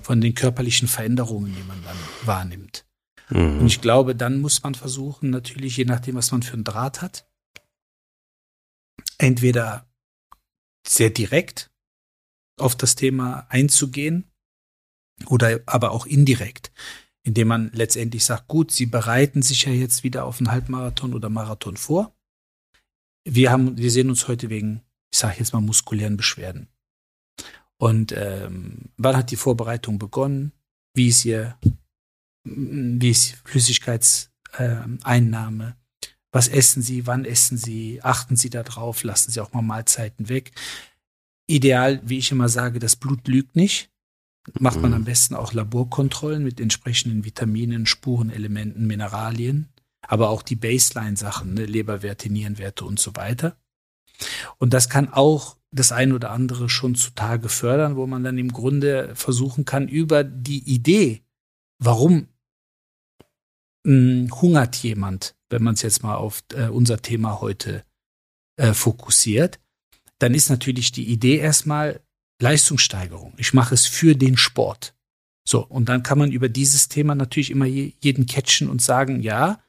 von den körperlichen Veränderungen, die man dann wahrnimmt. Mhm. Und ich glaube, dann muss man versuchen, natürlich, je nachdem, was man für einen Draht hat, entweder sehr direkt auf das Thema einzugehen oder aber auch indirekt, indem man letztendlich sagt, gut, Sie bereiten sich ja jetzt wieder auf einen Halbmarathon oder Marathon vor. Wir haben, wir sehen uns heute wegen, ich sage jetzt mal, muskulären Beschwerden. Und ähm, wann hat die Vorbereitung begonnen? Wie ist Ihr, wie ist Flüssigkeitseinnahme? Äh, was essen Sie? Wann essen Sie? Achten Sie darauf? Lassen Sie auch mal Mahlzeiten weg. Ideal, wie ich immer sage, das Blut lügt nicht. Macht man mhm. am besten auch Laborkontrollen mit entsprechenden Vitaminen, Spurenelementen, Mineralien, aber auch die Baseline-Sachen, ne, Leberwerte, Nierenwerte und so weiter. Und das kann auch das ein oder andere schon zutage fördern, wo man dann im Grunde versuchen kann, über die Idee, warum mh, hm, hungert jemand, wenn man es jetzt mal auf äh, unser Thema heute äh, fokussiert, dann ist natürlich die Idee erstmal Leistungssteigerung. Ich mache es für den Sport. So, und dann kann man über dieses Thema natürlich immer jeden catchen und sagen, ja,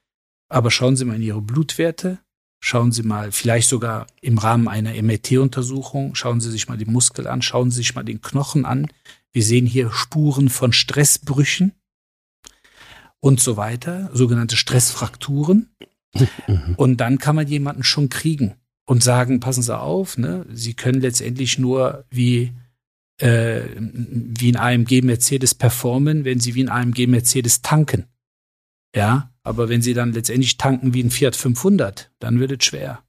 aber schauen Sie mal in Ihre Blutwerte, schauen Sie mal vielleicht sogar im Rahmen einer MRT-Untersuchung, schauen Sie sich mal den Muskel an, schauen Sie sich mal den Knochen an. Wir sehen hier Spuren von Stressbrüchen und so weiter, sogenannte Stressfrakturen. Mhm. Und dann kann man jemanden schon kriegen und sagen, passen Sie auf, ne, Sie können letztendlich nur wie äh, wie ein AMG Mercedes performen, wenn Sie wie ein AMG Mercedes tanken. Ja, aber wenn Sie dann letztendlich tanken wie ein Fiat 500, dann wird es schwer.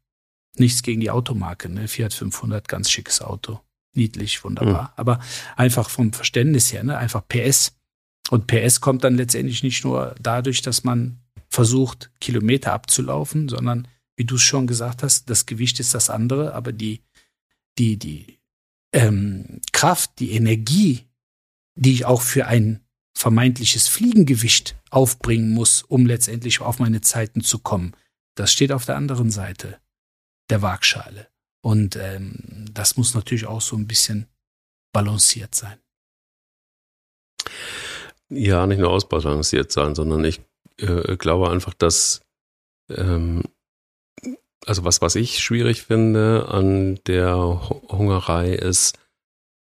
Nichts gegen die Automarke, ne? Fiat 500, ganz schickes Auto. Niedlich, wunderbar. Mhm. Aber einfach vom Verständnis her, ne? einfach PS. Und PS kommt dann letztendlich nicht nur dadurch, dass man versucht, Kilometer abzulaufen, sondern wie du es schon gesagt hast, das Gewicht ist das andere, aber die, die, die ähm, Kraft, die Energie, die ich auch für ein vermeintliches Fliegengewicht aufbringen muss, um letztendlich auf meine Zeiten zu kommen, das steht auf der anderen Seite der Waagschale. Und ähm, das muss natürlich auch so ein bisschen balanciert sein. Ja, nicht nur ausbalanciert sein, sondern ich äh, glaube einfach, dass ähm, also was, was ich schwierig finde an der Hungerei ist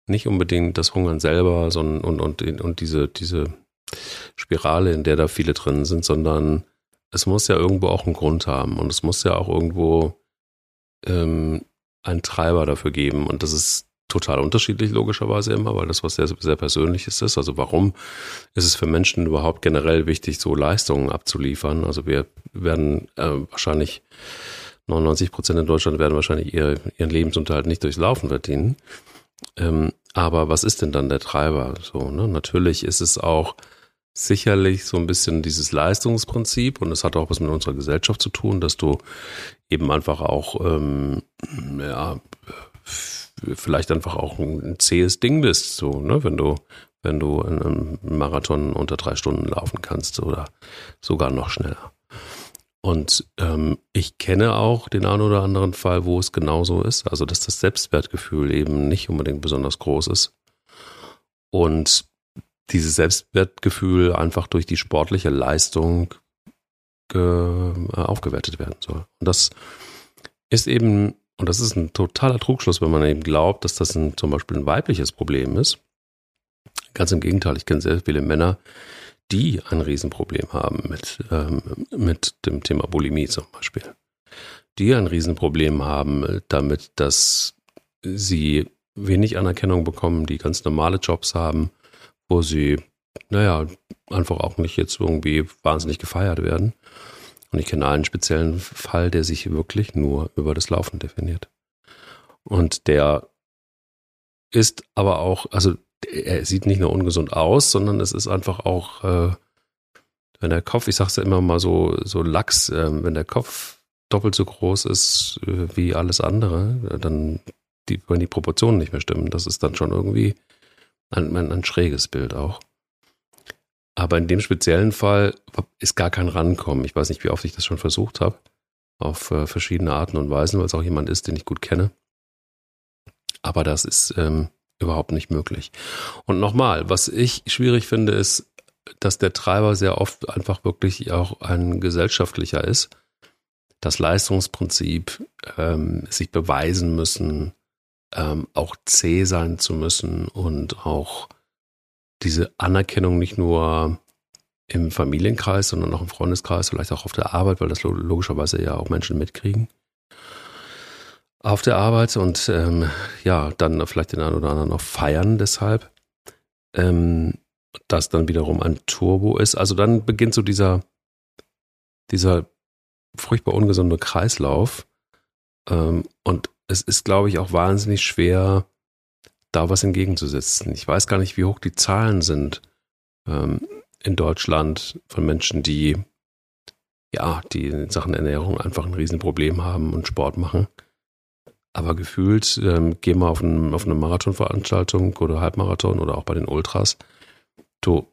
nicht unbedingt das Hungern selber, sondern und, und, und diese, diese Spirale, in der da viele drin sind, sondern es muss ja irgendwo auch einen Grund haben und es muss ja auch irgendwo ähm, einen Treiber dafür geben. Und das ist total unterschiedlich, logischerweise immer, weil das was sehr, sehr Persönliches ist. Also warum ist es für Menschen überhaupt generell wichtig, so Leistungen abzuliefern? Also wir werden äh, wahrscheinlich 99 Prozent in Deutschland werden wahrscheinlich ihr, ihren Lebensunterhalt nicht durchs Laufen verdienen. Ähm, aber was ist denn dann der Treiber? So, ne? Natürlich ist es auch sicherlich so ein bisschen dieses Leistungsprinzip und es hat auch was mit unserer Gesellschaft zu tun, dass du eben einfach auch ähm, ja, vielleicht einfach auch ein zähes Ding bist, so, ne, wenn du, wenn du einen Marathon unter drei Stunden laufen kannst oder sogar noch schneller. Und ähm, ich kenne auch den einen oder anderen Fall, wo es genauso ist, also dass das Selbstwertgefühl eben nicht unbedingt besonders groß ist. Und dieses Selbstwertgefühl einfach durch die sportliche Leistung aufgewertet werden soll. Und das ist eben, und das ist ein totaler Trugschluss, wenn man eben glaubt, dass das ein, zum Beispiel ein weibliches Problem ist. Ganz im Gegenteil, ich kenne sehr viele Männer, die ein Riesenproblem haben mit, ähm, mit dem Thema Bulimie zum Beispiel. Die ein Riesenproblem haben damit, dass sie wenig Anerkennung bekommen, die ganz normale Jobs haben, wo sie, naja, einfach auch nicht jetzt irgendwie wahnsinnig gefeiert werden. Und ich kenne einen speziellen Fall, der sich wirklich nur über das Laufen definiert. Und der ist aber auch, also er sieht nicht nur ungesund aus, sondern es ist einfach auch, äh, wenn der Kopf, ich sag's ja immer mal so, so lax, äh, wenn der Kopf doppelt so groß ist äh, wie alles andere, dann die, wenn die Proportionen nicht mehr stimmen, das ist dann schon irgendwie ein, ein, ein schräges Bild auch. Aber in dem speziellen Fall ist gar kein Rankommen. Ich weiß nicht, wie oft ich das schon versucht habe. Auf äh, verschiedene Arten und Weisen, weil es auch jemand ist, den ich gut kenne. Aber das ist ähm, überhaupt nicht möglich. Und nochmal, was ich schwierig finde, ist, dass der Treiber sehr oft einfach wirklich auch ein gesellschaftlicher ist. Das Leistungsprinzip, ähm, sich beweisen müssen, ähm, auch zäh sein zu müssen und auch diese Anerkennung nicht nur im Familienkreis, sondern auch im Freundeskreis, vielleicht auch auf der Arbeit, weil das logischerweise ja auch Menschen mitkriegen. Auf der Arbeit und ähm, ja, dann vielleicht den einen oder anderen noch feiern deshalb. Ähm, das dann wiederum ein Turbo ist. Also dann beginnt so dieser, dieser furchtbar ungesunde Kreislauf. Ähm, und es ist, glaube ich, auch wahnsinnig schwer, da was entgegenzusetzen. Ich weiß gar nicht, wie hoch die Zahlen sind ähm, in Deutschland von Menschen, die ja, die in Sachen Ernährung einfach ein Riesenproblem haben und Sport machen. Aber gefühlt, ähm, geh mal auf, ein, auf eine Marathonveranstaltung oder Halbmarathon oder auch bei den Ultras. Du,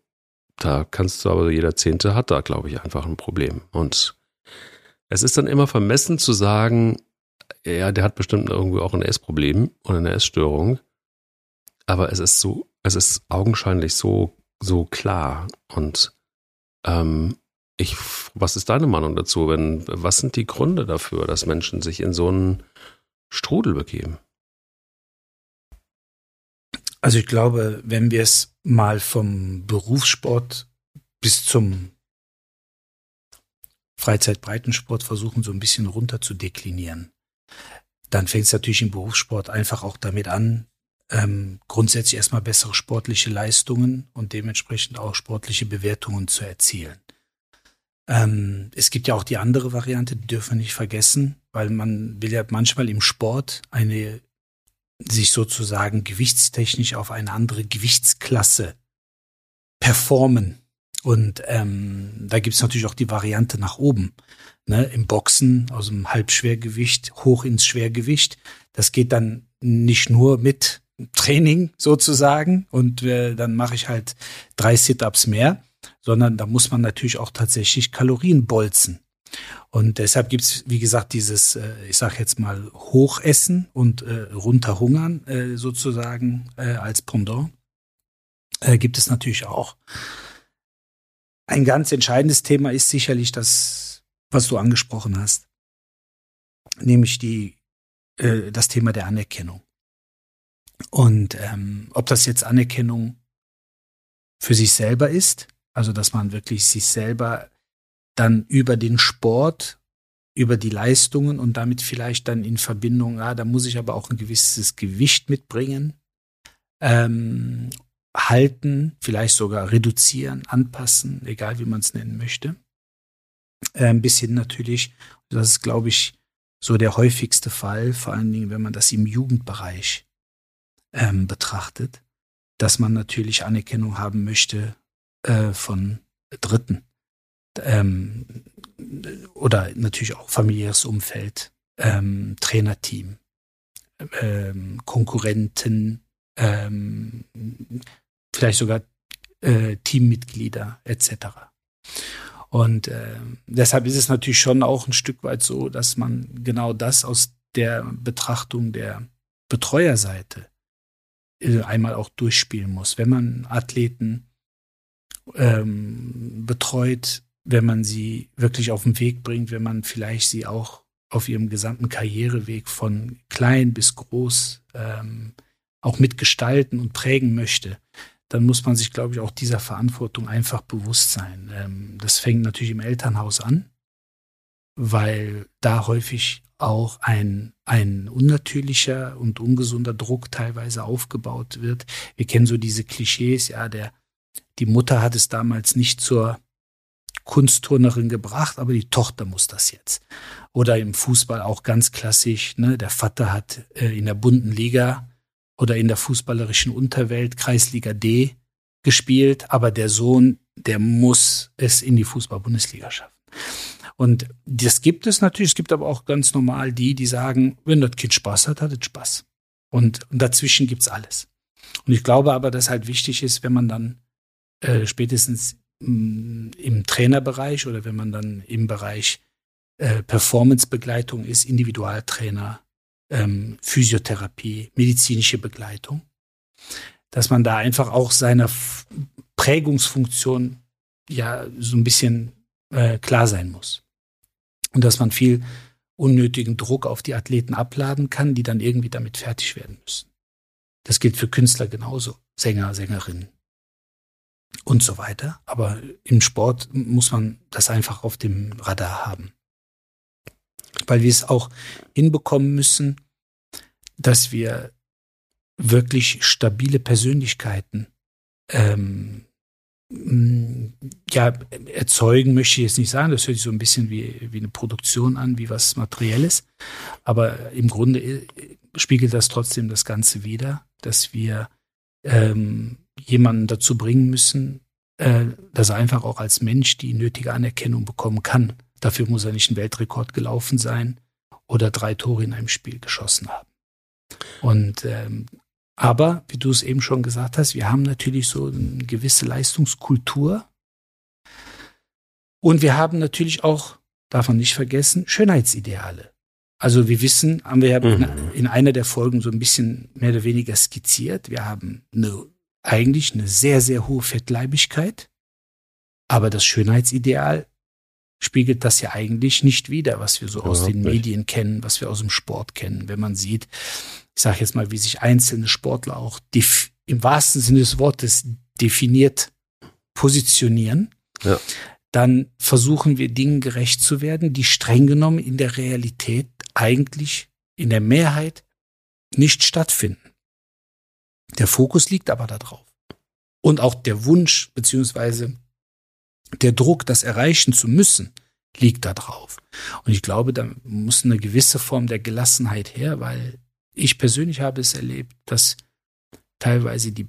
da kannst du aber, jeder Zehnte hat da, glaube ich, einfach ein Problem. Und es ist dann immer vermessen zu sagen, ja, der hat bestimmt irgendwie auch ein Essproblem oder eine Essstörung. Aber es ist so, es ist augenscheinlich so, so klar. Und ähm, ich, was ist deine Meinung dazu? Wenn, was sind die Gründe dafür, dass Menschen sich in so einen Strudel begeben? Also ich glaube, wenn wir es mal vom Berufssport bis zum Freizeitbreitensport versuchen, so ein bisschen runter zu deklinieren, dann fängt es natürlich im Berufssport einfach auch damit an, ähm, grundsätzlich erstmal bessere sportliche Leistungen und dementsprechend auch sportliche Bewertungen zu erzielen. Ähm, es gibt ja auch die andere Variante, die dürfen wir nicht vergessen, weil man will ja manchmal im Sport eine sich sozusagen gewichtstechnisch auf eine andere Gewichtsklasse performen. Und ähm, da gibt es natürlich auch die Variante nach oben ne, im Boxen aus dem Halbschwergewicht hoch ins Schwergewicht. Das geht dann nicht nur mit Training sozusagen und äh, dann mache ich halt drei Sit-ups mehr, sondern da muss man natürlich auch tatsächlich Kalorien bolzen. Und deshalb gibt's wie gesagt, dieses, äh, ich sage jetzt mal, Hochessen und äh, runterhungern äh, sozusagen äh, als Pendant. Äh, gibt es natürlich auch. Ein ganz entscheidendes Thema ist sicherlich das was du angesprochen hast, nämlich die, äh, das Thema der Anerkennung. Und ähm, ob das jetzt Anerkennung für sich selber ist, also dass man wirklich sich selber dann über den Sport, über die Leistungen und damit vielleicht dann in Verbindung, ah, da muss ich aber auch ein gewisses Gewicht mitbringen, ähm, halten, vielleicht sogar reduzieren, anpassen, egal wie man es nennen möchte. Äh, bis hin natürlich, das ist, glaube ich, so der häufigste Fall, vor allen Dingen, wenn man das im Jugendbereich ähm, betrachtet, dass man natürlich Anerkennung haben möchte äh, von Dritten ähm, oder natürlich auch familiäres Umfeld, ähm, Trainerteam, ähm, Konkurrenten, ähm, vielleicht sogar äh, Teammitglieder etc. Und äh, deshalb ist es natürlich schon auch ein Stück weit so, dass man genau das aus der Betrachtung der Betreuerseite äh, einmal auch durchspielen muss. Wenn man Athleten ähm, betreut, wenn man sie wirklich auf den Weg bringt, wenn man vielleicht sie auch auf ihrem gesamten Karriereweg von klein bis groß ähm, auch mitgestalten und prägen möchte, dann muss man sich, glaube ich, auch dieser Verantwortung einfach bewusst sein. Ähm, das fängt natürlich im Elternhaus an, weil da häufig auch ein, ein unnatürlicher und ungesunder Druck teilweise aufgebaut wird. Wir kennen so diese Klischees, ja, der, die Mutter hat es damals nicht zur Kunstturnerin gebracht, aber die Tochter muss das jetzt. Oder im Fußball auch ganz klassisch, ne, der Vater hat äh, in der bunten Liga oder in der fußballerischen Unterwelt Kreisliga D gespielt, aber der Sohn, der muss es in die Fußball-Bundesliga schaffen. Und das gibt es natürlich. Es gibt aber auch ganz normal die, die sagen, wenn das Kind Spaß hat, hat es Spaß. Und, und dazwischen gibt's alles. Und ich glaube aber, dass halt wichtig ist, wenn man dann äh, spätestens im Trainerbereich oder wenn man dann im Bereich äh, Performancebegleitung ist, Individualtrainer, ähm, Physiotherapie, medizinische Begleitung, dass man da einfach auch seiner Prägungsfunktion ja so ein bisschen äh, klar sein muss. Und dass man viel unnötigen Druck auf die Athleten abladen kann, die dann irgendwie damit fertig werden müssen. Das gilt für Künstler genauso, Sänger, Sängerinnen und so weiter. Aber im Sport muss man das einfach auf dem Radar haben. Weil wir es auch hinbekommen müssen, dass wir wirklich stabile Persönlichkeiten ähm, ja, erzeugen möchte ich jetzt nicht sagen, das hört sich so ein bisschen wie, wie eine Produktion an, wie was Materielles. Aber im Grunde äh, spiegelt das trotzdem das Ganze wider, dass wir ähm, jemanden dazu bringen müssen, äh, dass er einfach auch als Mensch die nötige Anerkennung bekommen kann. Dafür muss er nicht ein Weltrekord gelaufen sein oder drei Tore in einem Spiel geschossen haben. Und ähm, aber, wie du es eben schon gesagt hast, wir haben natürlich so eine gewisse Leistungskultur. Und wir haben natürlich auch, darf man nicht vergessen, Schönheitsideale. Also wir wissen, haben wir ja mhm. in einer der Folgen so ein bisschen mehr oder weniger skizziert. Wir haben eine, eigentlich eine sehr, sehr hohe Fettleibigkeit. Aber das Schönheitsideal spiegelt das ja eigentlich nicht wider, was wir so aus den Medien kennen, was wir aus dem Sport kennen. Wenn man sieht, ich sage jetzt mal, wie sich einzelne Sportler auch im wahrsten Sinne des Wortes definiert positionieren, ja. dann versuchen wir Dingen gerecht zu werden, die streng genommen in der Realität eigentlich in der Mehrheit nicht stattfinden. Der Fokus liegt aber darauf. Und auch der Wunsch beziehungsweise der Druck, das erreichen zu müssen, liegt da drauf. Und ich glaube, da muss eine gewisse Form der Gelassenheit her, weil ich persönlich habe es erlebt, dass teilweise die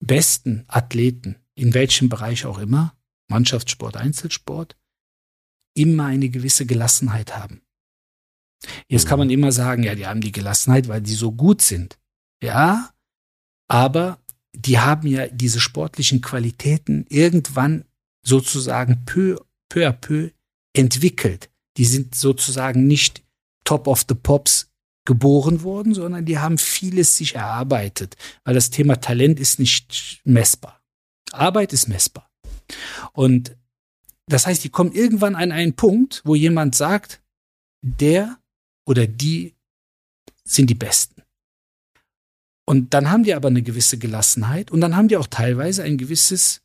besten Athleten, in welchem Bereich auch immer, Mannschaftssport, Einzelsport, immer eine gewisse Gelassenheit haben. Jetzt kann man immer sagen, ja, die haben die Gelassenheit, weil die so gut sind. Ja, aber die haben ja diese sportlichen Qualitäten irgendwann sozusagen peu, peu à peu entwickelt. Die sind sozusagen nicht top of the pops geboren worden, sondern die haben vieles sich erarbeitet, weil das Thema Talent ist nicht messbar. Arbeit ist messbar. Und das heißt, die kommen irgendwann an einen Punkt, wo jemand sagt, der oder die sind die Besten. Und dann haben die aber eine gewisse Gelassenheit und dann haben die auch teilweise ein gewisses,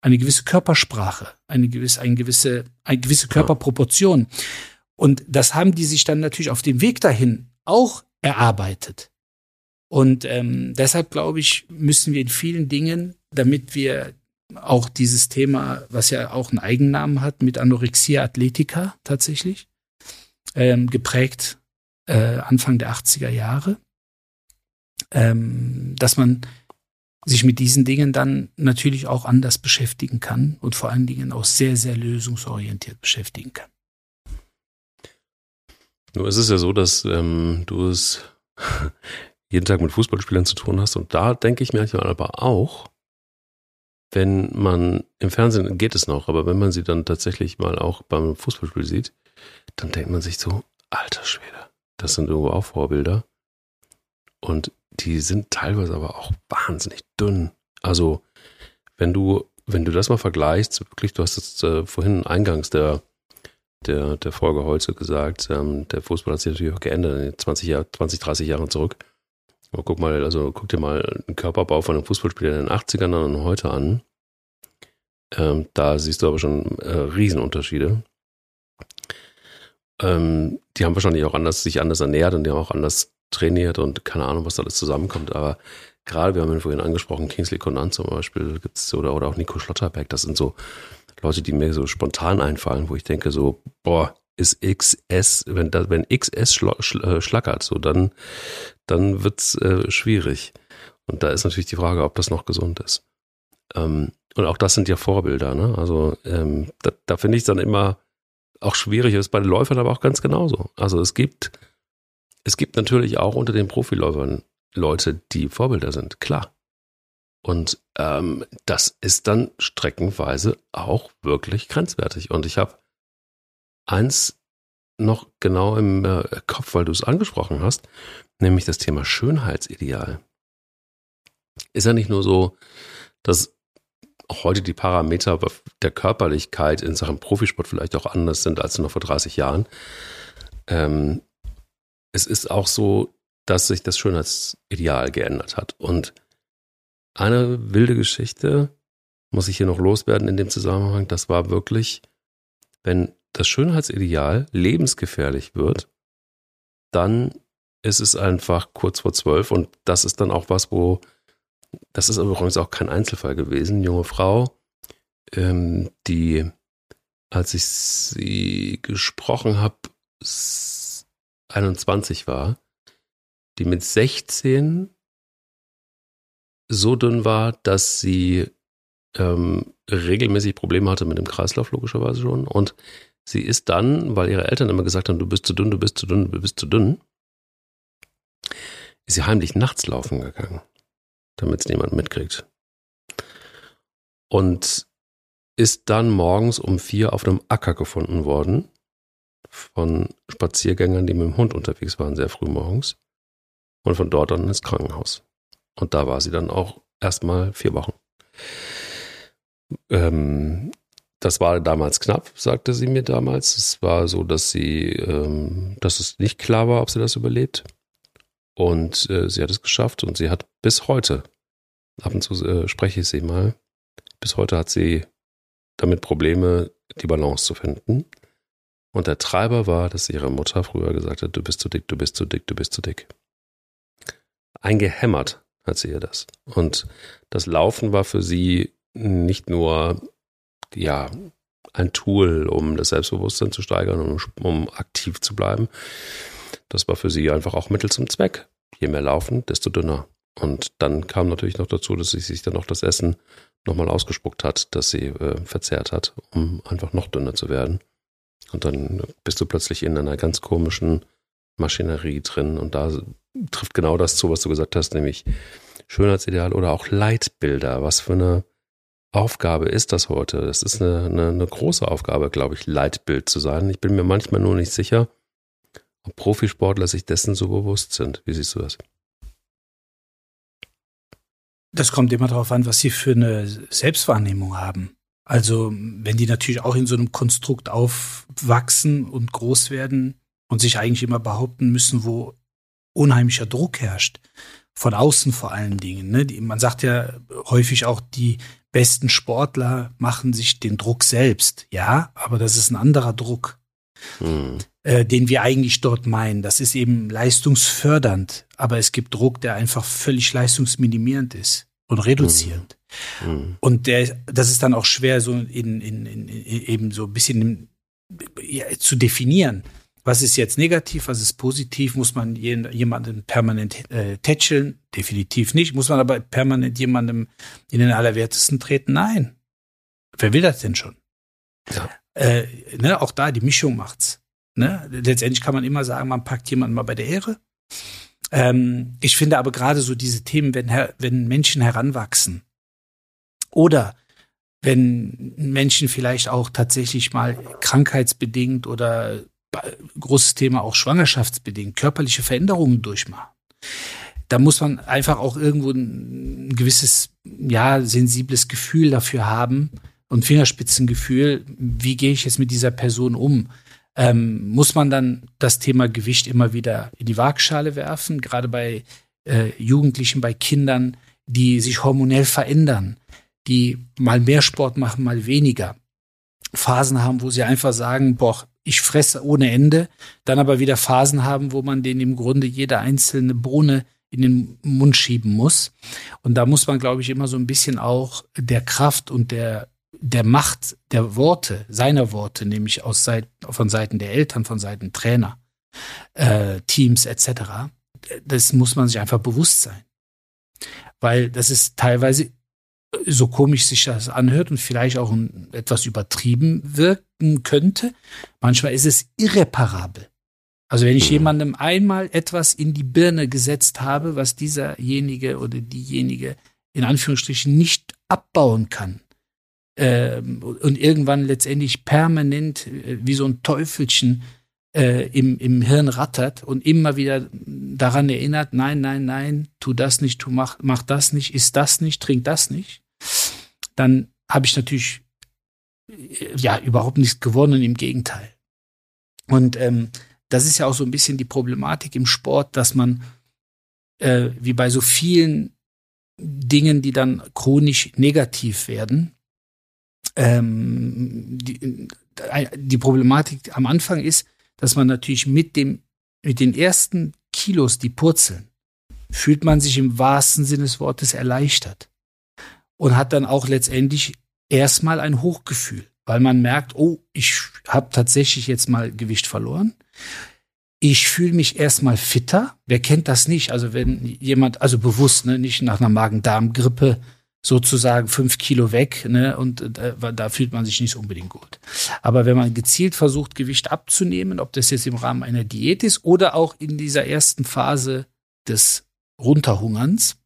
eine gewisse Körpersprache, eine gewisse, eine gewisse, eine gewisse Körperproportion. Und das haben die sich dann natürlich auf dem Weg dahin auch erarbeitet. Und ähm, deshalb glaube ich, müssen wir in vielen Dingen, damit wir auch dieses Thema, was ja auch einen Eigennamen hat, mit Anorexia Athletica tatsächlich, ähm, geprägt äh, Anfang der 80er Jahre, ähm, dass man sich mit diesen Dingen dann natürlich auch anders beschäftigen kann und vor allen Dingen auch sehr, sehr lösungsorientiert beschäftigen kann. Nur ist es ja so, dass ähm, du es <laughs> jeden Tag mit Fußballspielern zu tun hast. Und da denke ich manchmal aber auch, wenn man im Fernsehen geht es noch, aber wenn man sie dann tatsächlich mal auch beim Fußballspiel sieht, dann denkt man sich so, alter Schwede, das sind irgendwo auch Vorbilder. Und die sind teilweise aber auch wahnsinnig dünn. Also, wenn du, wenn du das mal vergleichst, wirklich, du hast es äh, vorhin eingangs der der, der Folge heute gesagt, ähm, der Fußball hat sich natürlich auch geändert, 20, Jahr, 20 30 Jahre zurück. Aber guck mal, also guck dir mal den Körperbau von einem Fußballspieler in den 80ern und heute an. Ähm, da siehst du aber schon äh, Riesenunterschiede. Ähm, die haben wahrscheinlich auch anders, sich anders ernährt und die haben auch anders trainiert und keine Ahnung, was da alles zusammenkommt. Aber gerade, wir haben ihn vorhin angesprochen, Kingsley Conan zum Beispiel gibt's oder, oder auch Nico Schlotterberg, das sind so Leute, die mir so spontan einfallen, wo ich denke so, boah, ist XS, wenn da, wenn XS äh, schlackert, so dann, dann wird's äh, schwierig. Und da ist natürlich die Frage, ob das noch gesund ist. Ähm, und auch das sind ja Vorbilder, ne? Also ähm, da, da finde ich es dann immer auch schwierig, ist bei den Läufern aber auch ganz genauso. Also es gibt, es gibt natürlich auch unter den Profiläufern Leute, die Vorbilder sind, klar. Und ähm, das ist dann streckenweise auch wirklich grenzwertig. Und ich habe eins noch genau im äh, Kopf, weil du es angesprochen hast, nämlich das Thema Schönheitsideal. Ist ja nicht nur so, dass heute die Parameter der Körperlichkeit in Sachen Profisport vielleicht auch anders sind als noch vor 30 Jahren. Ähm, es ist auch so, dass sich das Schönheitsideal geändert hat. Und eine wilde Geschichte muss ich hier noch loswerden in dem Zusammenhang. Das war wirklich, wenn das Schönheitsideal lebensgefährlich wird, dann ist es einfach kurz vor zwölf und das ist dann auch was, wo, das ist übrigens auch kein Einzelfall gewesen, junge Frau, ähm, die, als ich sie gesprochen habe, 21 war, die mit 16 so dünn war, dass sie ähm, regelmäßig Probleme hatte mit dem Kreislauf, logischerweise schon. Und sie ist dann, weil ihre Eltern immer gesagt haben, du bist zu dünn, du bist zu dünn, du bist zu dünn, ist sie heimlich nachts laufen gegangen, damit es niemand mitkriegt. Und ist dann morgens um vier auf einem Acker gefunden worden von Spaziergängern, die mit dem Hund unterwegs waren, sehr früh morgens. Und von dort dann ins Krankenhaus. Und da war sie dann auch erstmal vier Wochen. Ähm, das war damals knapp, sagte sie mir damals. Es war so, dass sie, ähm, dass es nicht klar war, ob sie das überlebt. Und äh, sie hat es geschafft und sie hat bis heute, ab und zu äh, spreche ich sie mal, bis heute hat sie damit Probleme, die Balance zu finden. Und der Treiber war, dass ihre Mutter früher gesagt hat, du bist zu dick, du bist zu dick, du bist zu dick. Eingehämmert hat sie ihr das. Und das Laufen war für sie nicht nur, ja, ein Tool, um das Selbstbewusstsein zu steigern um, um aktiv zu bleiben. Das war für sie einfach auch Mittel zum Zweck. Je mehr laufen, desto dünner. Und dann kam natürlich noch dazu, dass sie sich dann noch das Essen nochmal ausgespuckt hat, das sie äh, verzehrt hat, um einfach noch dünner zu werden. Und dann bist du plötzlich in einer ganz komischen Maschinerie drin. Und da trifft genau das zu, was du gesagt hast, nämlich Schönheitsideal oder auch Leitbilder. Was für eine Aufgabe ist das heute? Das ist eine, eine, eine große Aufgabe, glaube ich, Leitbild zu sein. Ich bin mir manchmal nur nicht sicher, ob Profisportler sich dessen so bewusst sind. Wie siehst du das? Das kommt immer darauf an, was sie für eine Selbstwahrnehmung haben. Also, wenn die natürlich auch in so einem Konstrukt aufwachsen und groß werden und sich eigentlich immer behaupten müssen, wo unheimlicher Druck herrscht. Von außen vor allen Dingen. Ne? Die, man sagt ja häufig auch, die besten Sportler machen sich den Druck selbst. Ja, aber das ist ein anderer Druck, hm. äh, den wir eigentlich dort meinen. Das ist eben leistungsfördernd. Aber es gibt Druck, der einfach völlig leistungsminimierend ist und reduzierend. Hm. Hm. Und der, das ist dann auch schwer, so in, in, in, eben so ein bisschen ja, zu definieren was ist jetzt negativ, was ist positiv? Muss man jemanden permanent äh, tätscheln? Definitiv nicht. Muss man aber permanent jemandem in den Allerwertesten treten? Nein. Wer will das denn schon? Ja. Äh, ne, auch da, die Mischung macht's. Ne? Letztendlich kann man immer sagen, man packt jemanden mal bei der Ehre. Ähm, ich finde aber gerade so diese Themen, wenn, wenn Menschen heranwachsen oder wenn Menschen vielleicht auch tatsächlich mal krankheitsbedingt oder großes Thema auch schwangerschaftsbedingt, körperliche Veränderungen durchmachen. Da muss man einfach auch irgendwo ein gewisses, ja, sensibles Gefühl dafür haben und Fingerspitzengefühl, wie gehe ich jetzt mit dieser Person um? Ähm, muss man dann das Thema Gewicht immer wieder in die Waagschale werfen, gerade bei äh, Jugendlichen, bei Kindern, die sich hormonell verändern, die mal mehr Sport machen, mal weniger. Phasen haben, wo sie einfach sagen, boah, ich fresse ohne Ende, dann aber wieder Phasen haben, wo man denen im Grunde jede einzelne Bohne in den Mund schieben muss. Und da muss man, glaube ich, immer so ein bisschen auch der Kraft und der, der Macht der Worte, seiner Worte, nämlich aus Seiten, von Seiten der Eltern, von Seiten Trainer, äh, Teams etc., das muss man sich einfach bewusst sein. Weil das ist teilweise so komisch sich das anhört und vielleicht auch ein, etwas übertrieben wirken könnte, manchmal ist es irreparabel. Also wenn ich mhm. jemandem einmal etwas in die Birne gesetzt habe, was dieserjenige oder diejenige in Anführungsstrichen nicht abbauen kann und irgendwann letztendlich permanent äh, wie so ein Teufelchen äh, im, im Hirn rattert und immer wieder daran erinnert, nein, nein, nein, tu das nicht, tu mach, mach das nicht, isst das nicht, trink das nicht, dann habe ich natürlich äh, ja überhaupt nichts gewonnen, im Gegenteil. Und ähm, das ist ja auch so ein bisschen die Problematik im Sport, dass man äh, wie bei so vielen Dingen, die dann chronisch negativ werden, ähm, die, äh, die Problematik am Anfang ist, dass man natürlich mit dem, mit den ersten Kilos, die purzeln, fühlt man sich im wahrsten Sinne des Wortes erleichtert und hat dann auch letztendlich erstmal ein Hochgefühl, weil man merkt, oh, ich habe tatsächlich jetzt mal Gewicht verloren. Ich fühle mich erstmal fitter. Wer kennt das nicht? Also wenn jemand, also bewusst, ne, nicht nach einer Magen-Darm-Grippe sozusagen fünf Kilo weg, ne, und äh, da fühlt man sich nicht unbedingt gut. Aber wenn man gezielt versucht, Gewicht abzunehmen, ob das jetzt im Rahmen einer Diät ist oder auch in dieser ersten Phase des Runterhungerns,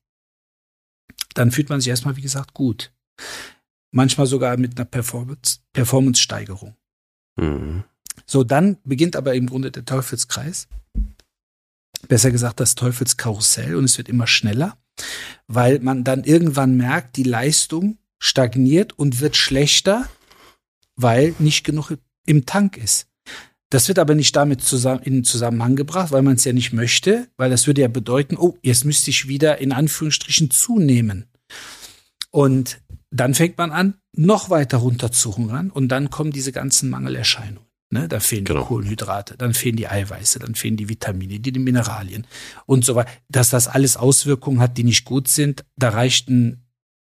dann fühlt man sich erstmal, wie gesagt, gut. Manchmal sogar mit einer Performance, Performance-Steigerung. Mhm. So, dann beginnt aber im Grunde der Teufelskreis. Besser gesagt, das Teufelskarussell und es wird immer schneller weil man dann irgendwann merkt, die Leistung stagniert und wird schlechter, weil nicht genug im Tank ist. Das wird aber nicht damit zusammen, in Zusammenhang gebracht, weil man es ja nicht möchte, weil das würde ja bedeuten, oh, jetzt müsste ich wieder in Anführungsstrichen zunehmen. Und dann fängt man an, noch weiter runter zu hungern und dann kommen diese ganzen Mangelerscheinungen. Ne? Da fehlen genau. die Kohlenhydrate, dann fehlen die Eiweiße, dann fehlen die Vitamine, die, die Mineralien und so weiter. Dass das alles Auswirkungen hat, die nicht gut sind, da reicht ein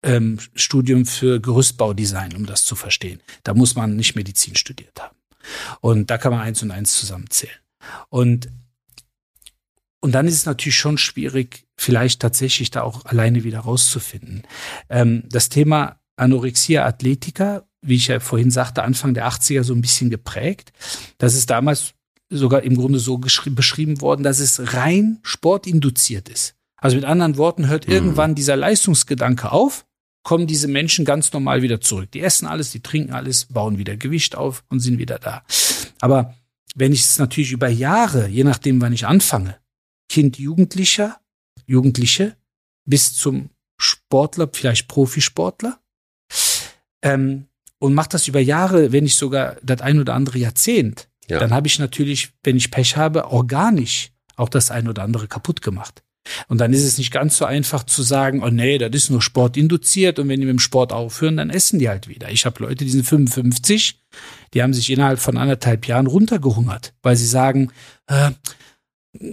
ähm, Studium für Gerüstbaudesign, um das zu verstehen. Da muss man nicht Medizin studiert haben. Und da kann man eins und eins zusammenzählen. Und und dann ist es natürlich schon schwierig, vielleicht tatsächlich da auch alleine wieder rauszufinden. Ähm, das Thema Anorexia Athletica wie ich ja vorhin sagte, Anfang der 80er so ein bisschen geprägt. Das ist damals sogar im Grunde so beschrieben worden, dass es rein sportinduziert ist. Also mit anderen Worten, hört mhm. irgendwann dieser Leistungsgedanke auf, kommen diese Menschen ganz normal wieder zurück. Die essen alles, die trinken alles, bauen wieder Gewicht auf und sind wieder da. Aber wenn ich es natürlich über Jahre, je nachdem, wann ich anfange, Kind, Jugendlicher, Jugendliche bis zum Sportler, vielleicht Profisportler, ähm, und mache das über Jahre, wenn nicht sogar das ein oder andere Jahrzehnt, ja. dann habe ich natürlich, wenn ich Pech habe, organisch auch das ein oder andere kaputt gemacht. Und dann ist es nicht ganz so einfach zu sagen, oh nee, das ist nur sportinduziert und wenn die mit dem Sport aufhören, dann essen die halt wieder. Ich habe Leute, die sind 55, die haben sich innerhalb von anderthalb Jahren runtergehungert, weil sie sagen, äh,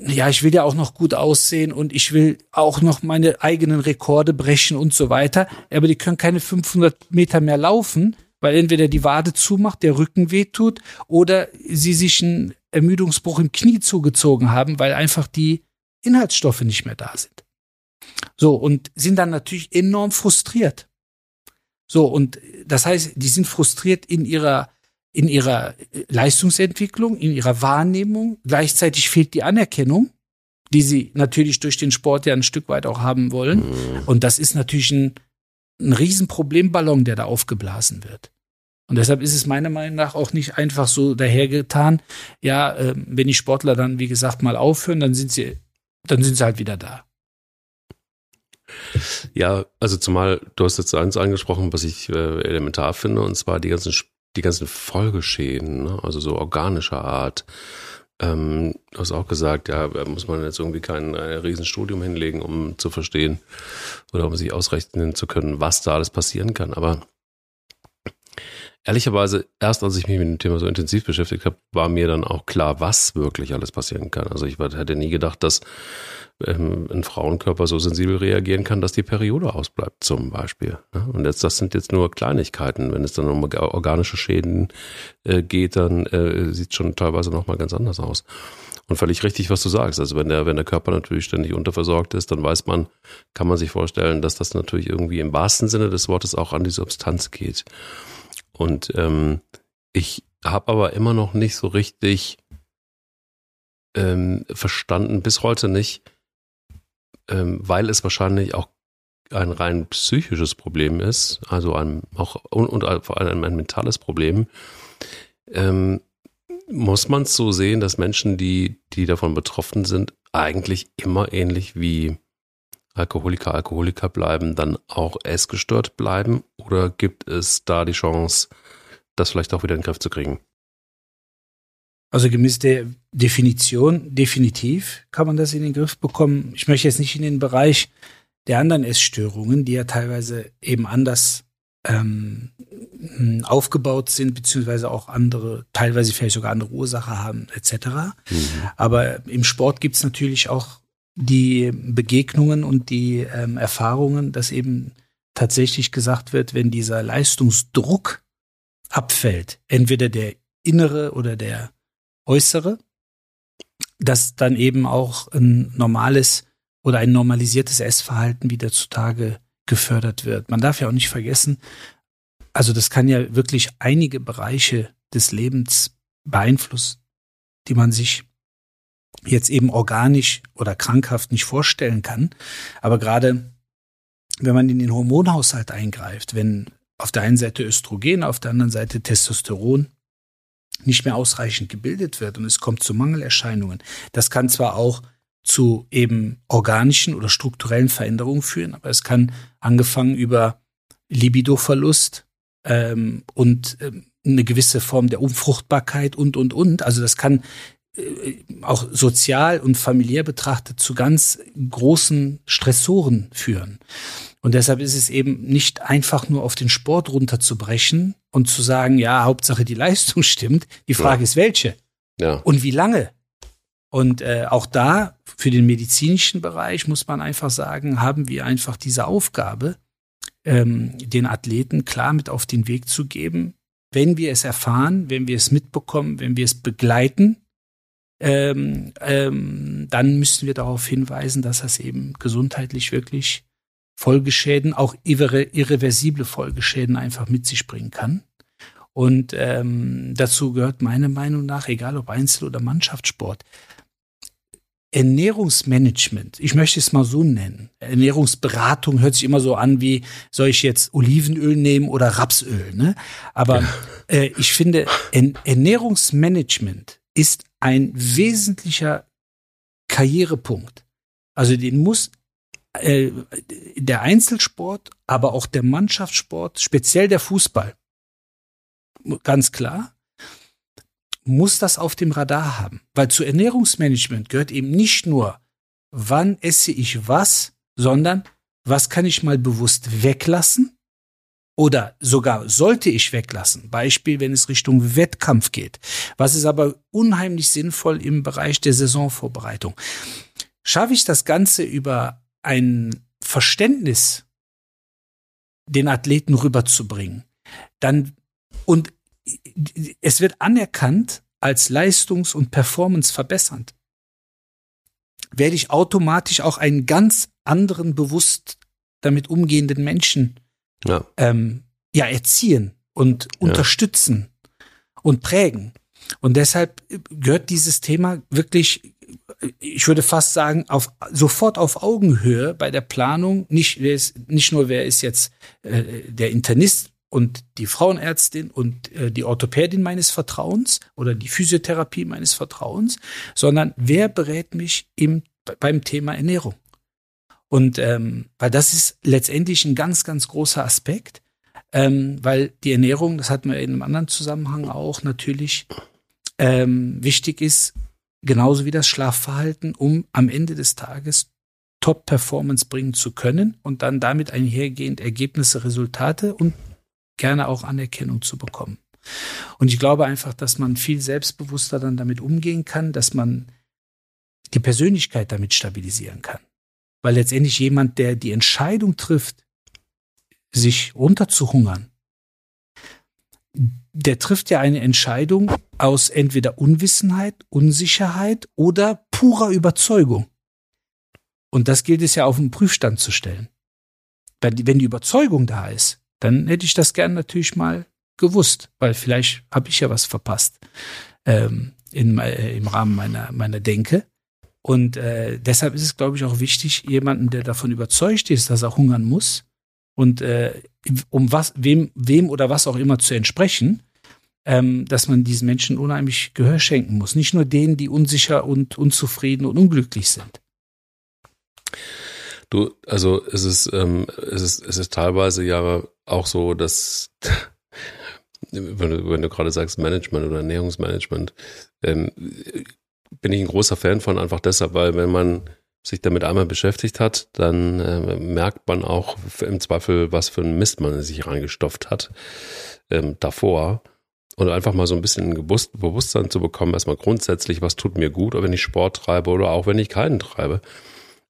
ja, ich will ja auch noch gut aussehen und ich will auch noch meine eigenen Rekorde brechen und so weiter. Aber die können keine 500 Meter mehr laufen, weil entweder die Wade zumacht, der Rücken wehtut oder sie sich einen Ermüdungsbruch im Knie zugezogen haben, weil einfach die Inhaltsstoffe nicht mehr da sind. So, und sind dann natürlich enorm frustriert. So, und das heißt, die sind frustriert in ihrer, in ihrer Leistungsentwicklung, in ihrer Wahrnehmung. Gleichzeitig fehlt die Anerkennung, die sie natürlich durch den Sport ja ein Stück weit auch haben wollen. Mhm. Und das ist natürlich ein, ein Riesenproblemballon, der da aufgeblasen wird. Und deshalb ist es meiner Meinung nach auch nicht einfach so dahergetan, ja, äh, wenn die Sportler dann, wie gesagt, mal aufhören, dann sind sie, dann sind sie halt wieder da. Ja, also zumal du hast jetzt eins angesprochen, was ich äh, elementar finde, und zwar die ganzen die ganzen Folgeschäden, ne? also so organischer Art. Ähm, du hast auch gesagt, ja, muss man jetzt irgendwie kein ein Riesenstudium hinlegen, um zu verstehen oder um sich ausrechnen zu können, was da alles passieren kann. Aber ehrlicherweise, erst als ich mich mit dem Thema so intensiv beschäftigt habe, war mir dann auch klar, was wirklich alles passieren kann. Also ich hätte nie gedacht, dass ähm, ein Frauenkörper so sensibel reagieren kann, dass die Periode ausbleibt, zum Beispiel. Ne? Und jetzt, das sind jetzt nur Kleinigkeiten. Wenn es dann um organische Schäden äh, geht, dann äh, sieht schon teilweise nochmal ganz anders aus. Und völlig richtig, was du sagst. Also wenn der, wenn der Körper natürlich ständig unterversorgt ist, dann weiß man, kann man sich vorstellen, dass das natürlich irgendwie im wahrsten Sinne des Wortes auch an die Substanz geht. Und ähm, ich habe aber immer noch nicht so richtig ähm, verstanden, bis heute nicht, ähm, weil es wahrscheinlich auch ein rein psychisches Problem ist, also ein, auch und, und vor allem ein mentales Problem, ähm, muss man es so sehen, dass Menschen, die, die davon betroffen sind, eigentlich immer ähnlich wie Alkoholiker, Alkoholiker bleiben, dann auch essgestört bleiben? Oder gibt es da die Chance, das vielleicht auch wieder in den Griff zu kriegen? Also gemäß der Definition, definitiv kann man das in den Griff bekommen. Ich möchte jetzt nicht in den Bereich der anderen Essstörungen, die ja teilweise eben anders ähm, aufgebaut sind, beziehungsweise auch andere, teilweise vielleicht sogar andere Ursache haben, etc. Mhm. Aber im Sport gibt es natürlich auch die Begegnungen und die ähm, Erfahrungen, dass eben tatsächlich gesagt wird, wenn dieser Leistungsdruck abfällt, entweder der innere oder der äußere, dass dann eben auch ein normales oder ein normalisiertes Essverhalten wieder zutage gefördert wird. Man darf ja auch nicht vergessen, also das kann ja wirklich einige Bereiche des Lebens beeinflussen, die man sich jetzt eben organisch oder krankhaft nicht vorstellen kann. Aber gerade wenn man in den Hormonhaushalt eingreift, wenn auf der einen Seite Östrogen, auf der anderen Seite Testosteron nicht mehr ausreichend gebildet wird und es kommt zu Mangelerscheinungen. Das kann zwar auch zu eben organischen oder strukturellen Veränderungen führen, aber es kann angefangen über Libidoverlust ähm, und ähm, eine gewisse Form der Unfruchtbarkeit und, und, und. Also das kann auch sozial und familiär betrachtet zu ganz großen Stressoren führen. Und deshalb ist es eben nicht einfach nur auf den Sport runterzubrechen und zu sagen, ja, Hauptsache die Leistung <laughs> stimmt. Die Frage ja. ist welche ja. und wie lange. Und äh, auch da für den medizinischen Bereich muss man einfach sagen, haben wir einfach diese Aufgabe, ähm, den Athleten klar mit auf den Weg zu geben, wenn wir es erfahren, wenn wir es mitbekommen, wenn wir es begleiten, ähm, ähm, dann müssen wir darauf hinweisen, dass das eben gesundheitlich wirklich Folgeschäden, auch irre, irreversible Folgeschäden einfach mit sich bringen kann. Und ähm, dazu gehört meiner Meinung nach, egal ob Einzel- oder Mannschaftssport, Ernährungsmanagement, ich möchte es mal so nennen. Ernährungsberatung hört sich immer so an wie, soll ich jetzt Olivenöl nehmen oder Rapsöl? Ne? Aber äh, ich finde, Ernährungsmanagement ist ein wesentlicher Karrierepunkt. Also den muss äh, der Einzelsport, aber auch der Mannschaftssport, speziell der Fußball, ganz klar, muss das auf dem Radar haben. Weil zu Ernährungsmanagement gehört eben nicht nur, wann esse ich was, sondern was kann ich mal bewusst weglassen oder sogar sollte ich weglassen. Beispiel, wenn es Richtung Wettkampf geht. Was ist aber unheimlich sinnvoll im Bereich der Saisonvorbereitung. Schaffe ich das Ganze über ein Verständnis den Athleten rüberzubringen, dann und es wird anerkannt als leistungs- und performanceverbessernd, werde ich automatisch auch einen ganz anderen bewusst damit umgehenden Menschen ja, ähm, ja erziehen und ja. unterstützen und prägen. Und deshalb gehört dieses Thema wirklich ich würde fast sagen, auf, sofort auf Augenhöhe bei der Planung. Nicht, ist, nicht nur, wer ist jetzt äh, der Internist und die Frauenärztin und äh, die Orthopädin meines Vertrauens oder die Physiotherapie meines Vertrauens, sondern wer berät mich im, beim Thema Ernährung. Und ähm, weil das ist letztendlich ein ganz, ganz großer Aspekt. ähm, weil die Ernährung, das hatten wir in einem anderen Zusammenhang auch natürlich, ähm, wichtig ist, genauso wie das Schlafverhalten, um am Ende des Tages Top-Performance bringen zu können und dann damit einhergehend Ergebnisse, Resultate und gerne auch Anerkennung zu bekommen. Und ich glaube einfach, dass man viel selbstbewusster dann damit umgehen kann, dass man die Persönlichkeit damit stabilisieren kann. Weil letztendlich jemand, der die Entscheidung trifft, sich runterzuhungern, der trifft ja eine Entscheidung aus entweder Unwissenheit, Unsicherheit oder purer Überzeugung. Und das gilt es ja auf den Prüfstand zu stellen. Wenn die Überzeugung da ist, dann hätte ich das gern natürlich mal gewusst, weil vielleicht habe ich ja was verpasst ähm, in, äh, im Rahmen meiner, meiner Denke. Und äh, deshalb ist es, glaube ich, auch wichtig, jemanden, der davon überzeugt ist, dass er hungern muss und äh, um was, wem, wem oder was auch immer zu entsprechen, ähm, dass man diesen Menschen unheimlich Gehör schenken muss. Nicht nur denen, die unsicher und unzufrieden und unglücklich sind. Du, also es ist, ähm, es ist, es ist teilweise ja auch so, dass <laughs> wenn du, wenn du gerade sagst Management oder Ernährungsmanagement, ähm, bin ich ein großer Fan von, einfach deshalb, weil wenn man sich damit einmal beschäftigt hat, dann äh, merkt man auch im Zweifel, was für ein Mist man sich reingestopft hat ähm, davor. Und einfach mal so ein bisschen ein Bewusstsein zu bekommen, erstmal grundsätzlich, was tut mir gut, wenn ich Sport treibe oder auch wenn ich keinen treibe.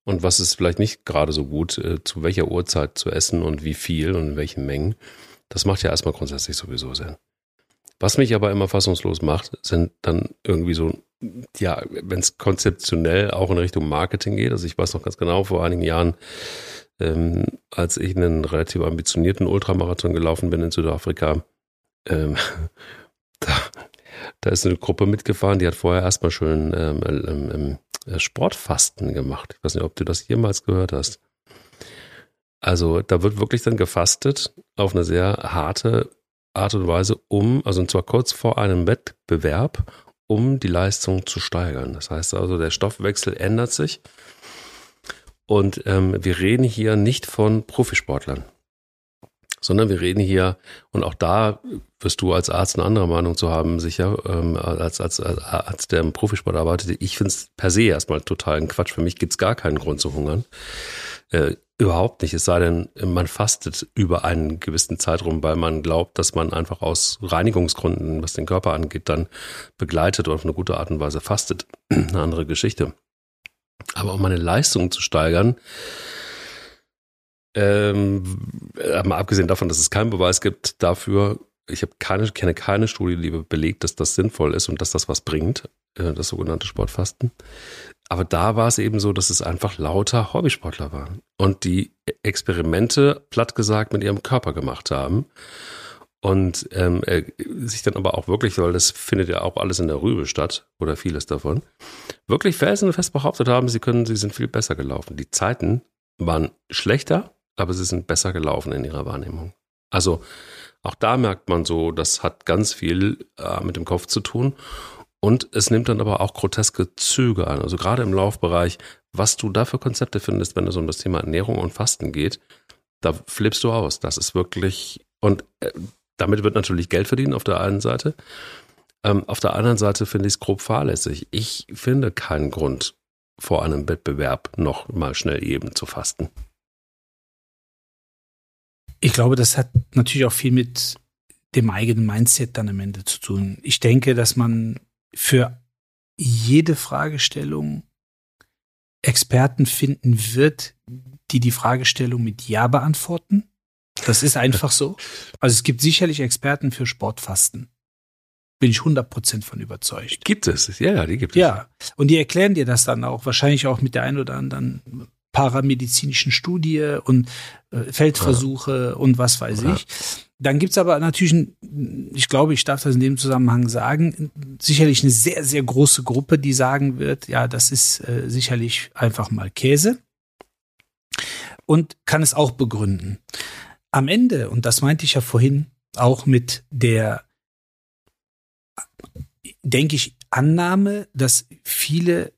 Und was ist vielleicht nicht gerade so gut, äh, zu welcher Uhrzeit zu essen und wie viel und in welchen Mengen. Das macht ja erstmal grundsätzlich sowieso Sinn. Was mich aber immer fassungslos macht, sind dann irgendwie so, ja, wenn es konzeptionell auch in Richtung Marketing geht. Also ich weiß noch ganz genau, vor einigen Jahren, ähm, als ich einen relativ ambitionierten Ultramarathon gelaufen bin in Südafrika, ähm, <laughs> da, da ist eine Gruppe mitgefahren, die hat vorher erstmal schön ähm, ähm, ähm, Sportfasten gemacht. Ich weiß nicht, ob du das jemals gehört hast. Also da wird wirklich dann gefastet auf eine sehr harte Art und Weise, um, also und zwar kurz vor einem Wettbewerb, um die Leistung zu steigern. Das heißt also, der Stoffwechsel ändert sich. Und ähm, wir reden hier nicht von Profisportlern, sondern wir reden hier, und auch da wirst du als Arzt eine andere Meinung zu haben, sicher, ähm, als, als, als Arzt, der im Profisport arbeitet. Ich finde es per se erstmal total ein Quatsch. Für mich gibt es gar keinen Grund zu hungern. Äh, überhaupt nicht, es sei denn, man fastet über einen gewissen Zeitraum, weil man glaubt, dass man einfach aus Reinigungsgründen, was den Körper angeht, dann begleitet und auf eine gute Art und Weise fastet. <clears throat> eine andere Geschichte. Aber um meine Leistung zu steigern, ähm, mal abgesehen davon, dass es keinen Beweis gibt dafür, ich habe keine, kenne keine Studie, die belegt, dass das sinnvoll ist und dass das was bringt, äh, das sogenannte Sportfasten. Aber da war es eben so, dass es einfach lauter Hobbysportler waren und die Experimente, platt gesagt, mit ihrem Körper gemacht haben. Und ähm, äh, sich dann aber auch wirklich, weil das findet ja auch alles in der Rübe statt, oder vieles davon, wirklich felsenfest behauptet haben, sie können, sie sind viel besser gelaufen. Die Zeiten waren schlechter, aber sie sind besser gelaufen in ihrer Wahrnehmung. Also auch da merkt man so, das hat ganz viel äh, mit dem Kopf zu tun. Und es nimmt dann aber auch groteske Züge an. Also gerade im Laufbereich, was du da für Konzepte findest, wenn es um das Thema Ernährung und Fasten geht, da flippst du aus. Das ist wirklich, und äh, damit wird natürlich Geld verdienen auf der einen Seite. Ähm, auf der anderen Seite finde ich es grob fahrlässig. Ich finde keinen Grund, vor einem Wettbewerb noch mal schnell eben zu fasten. Ich glaube, das hat natürlich auch viel mit dem eigenen Mindset dann am Ende zu tun. Ich denke, dass man für jede Fragestellung Experten finden wird, die die Fragestellung mit Ja beantworten. Das ist einfach so. Also es gibt sicherlich Experten für Sportfasten. Bin ich 100% von überzeugt. Gibt es, ja, ja, die gibt es. Ja, und die erklären dir das dann auch, wahrscheinlich auch mit der ein oder anderen paramedizinischen Studie und äh, Feldversuche ja. und was weiß ja. ich. Dann gibt's aber natürlich, ich glaube, ich darf das in dem Zusammenhang sagen, sicherlich eine sehr, sehr große Gruppe, die sagen wird, ja, das ist äh, sicherlich einfach mal Käse und kann es auch begründen. Am Ende, und das meinte ich ja vorhin auch mit der, denke ich, Annahme, dass viele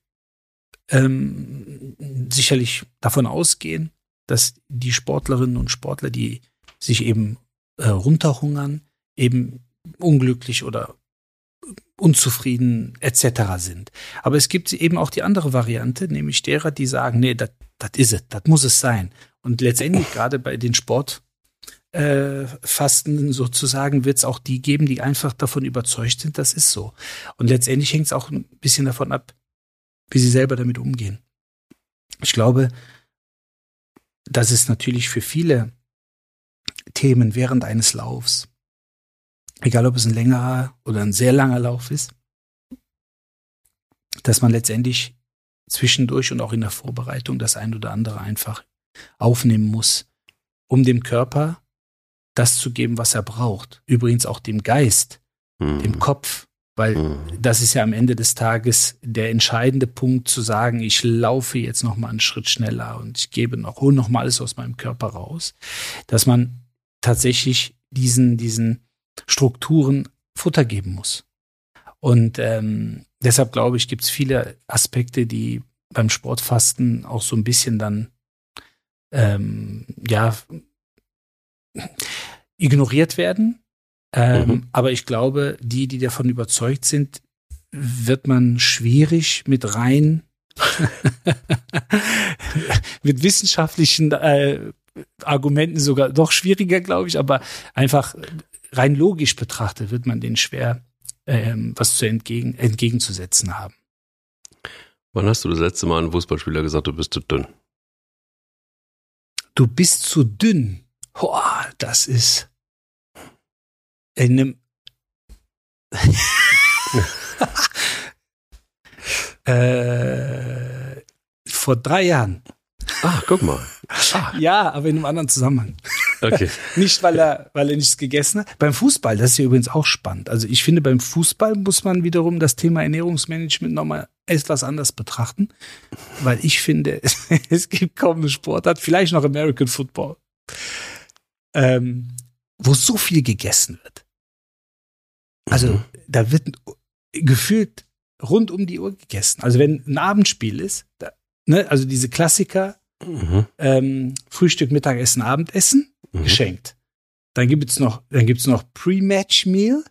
ähm, sicherlich davon ausgehen, dass die Sportlerinnen und Sportler, die sich eben äh, runterhungern, eben unglücklich oder unzufrieden etc. sind. Aber es gibt eben auch die andere Variante, nämlich derer, die sagen, nee, das is ist es, das muss es sein. Und letztendlich gerade bei den Sportfasten äh, sozusagen wird es auch die geben, die einfach davon überzeugt sind, das ist so. Und letztendlich hängt es auch ein bisschen davon ab, wie sie selber damit umgehen. Ich glaube, dass es natürlich für viele Themen während eines Laufs egal ob es ein längerer oder ein sehr langer Lauf ist, dass man letztendlich zwischendurch und auch in der Vorbereitung das ein oder andere einfach aufnehmen muss, um dem Körper das zu geben, was er braucht. Übrigens auch dem Geist, mhm. dem Kopf, weil mhm. das ist ja am Ende des Tages der entscheidende Punkt zu sagen, ich laufe jetzt noch mal einen Schritt schneller und ich gebe noch, hole noch mal alles aus meinem Körper raus, dass man tatsächlich diesen, diesen Strukturen Futter geben muss. Und ähm, deshalb glaube ich, gibt es viele Aspekte, die beim Sportfasten auch so ein bisschen dann ähm, ja ignoriert werden. Ähm, mhm. Aber ich glaube, die, die davon überzeugt sind, wird man schwierig mit rein <laughs> mit wissenschaftlichen äh, Argumenten sogar doch schwieriger, glaube ich, aber einfach rein logisch betrachtet wird man denen schwer ähm, was zu entgegen, entgegenzusetzen haben. Wann hast du das letzte Mal einem Fußballspieler gesagt, du bist zu dünn? Du bist zu dünn. Boah, das ist in einem <laughs> äh, vor drei Jahren. Ach, guck mal. Ah. Ja, aber in einem anderen Zusammenhang. Okay. <laughs> nicht, weil er, weil er nichts gegessen hat. Beim Fußball, das ist ja übrigens auch spannend. Also ich finde, beim Fußball muss man wiederum das Thema Ernährungsmanagement nochmal etwas anders betrachten. Weil ich finde, <laughs> es gibt kaum eine Sportart, vielleicht noch American Football, ähm, wo so viel gegessen wird. Also mhm. da wird gefühlt rund um die Uhr gegessen. Also wenn ein Abendspiel ist, da, ne, also diese Klassiker, mhm. ähm, Frühstück, Mittagessen, Abendessen, mhm. geschenkt. Dann gibt es noch, dann gibt's noch Pre-Match Meal.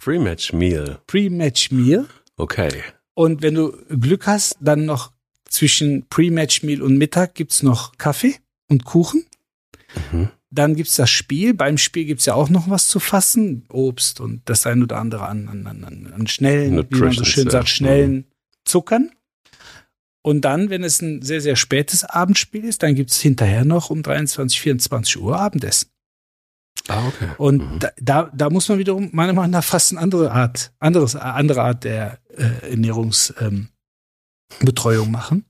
Pre-Match Meal. Pre-Match Meal. Okay. Und wenn du Glück hast, dann noch zwischen Pre-Match Meal und Mittag gibt's noch Kaffee und Kuchen. Mhm. Dann gibt's das Spiel. Beim Spiel gibt's ja auch noch was zu fassen. Obst und das ein oder andere an, an, an, an schnellen, wie man so schön sagt, schnellen mhm. Zuckern. Und dann, wenn es ein sehr, sehr spätes Abendspiel ist, dann gibt's hinterher noch um 23, 24 Uhr Abendessen. Ah, okay. Und mhm. da, da, da muss man wiederum meiner Meinung nach fast eine andere Art, anderes, andere Art der äh, Ernährungsbetreuung ähm, machen.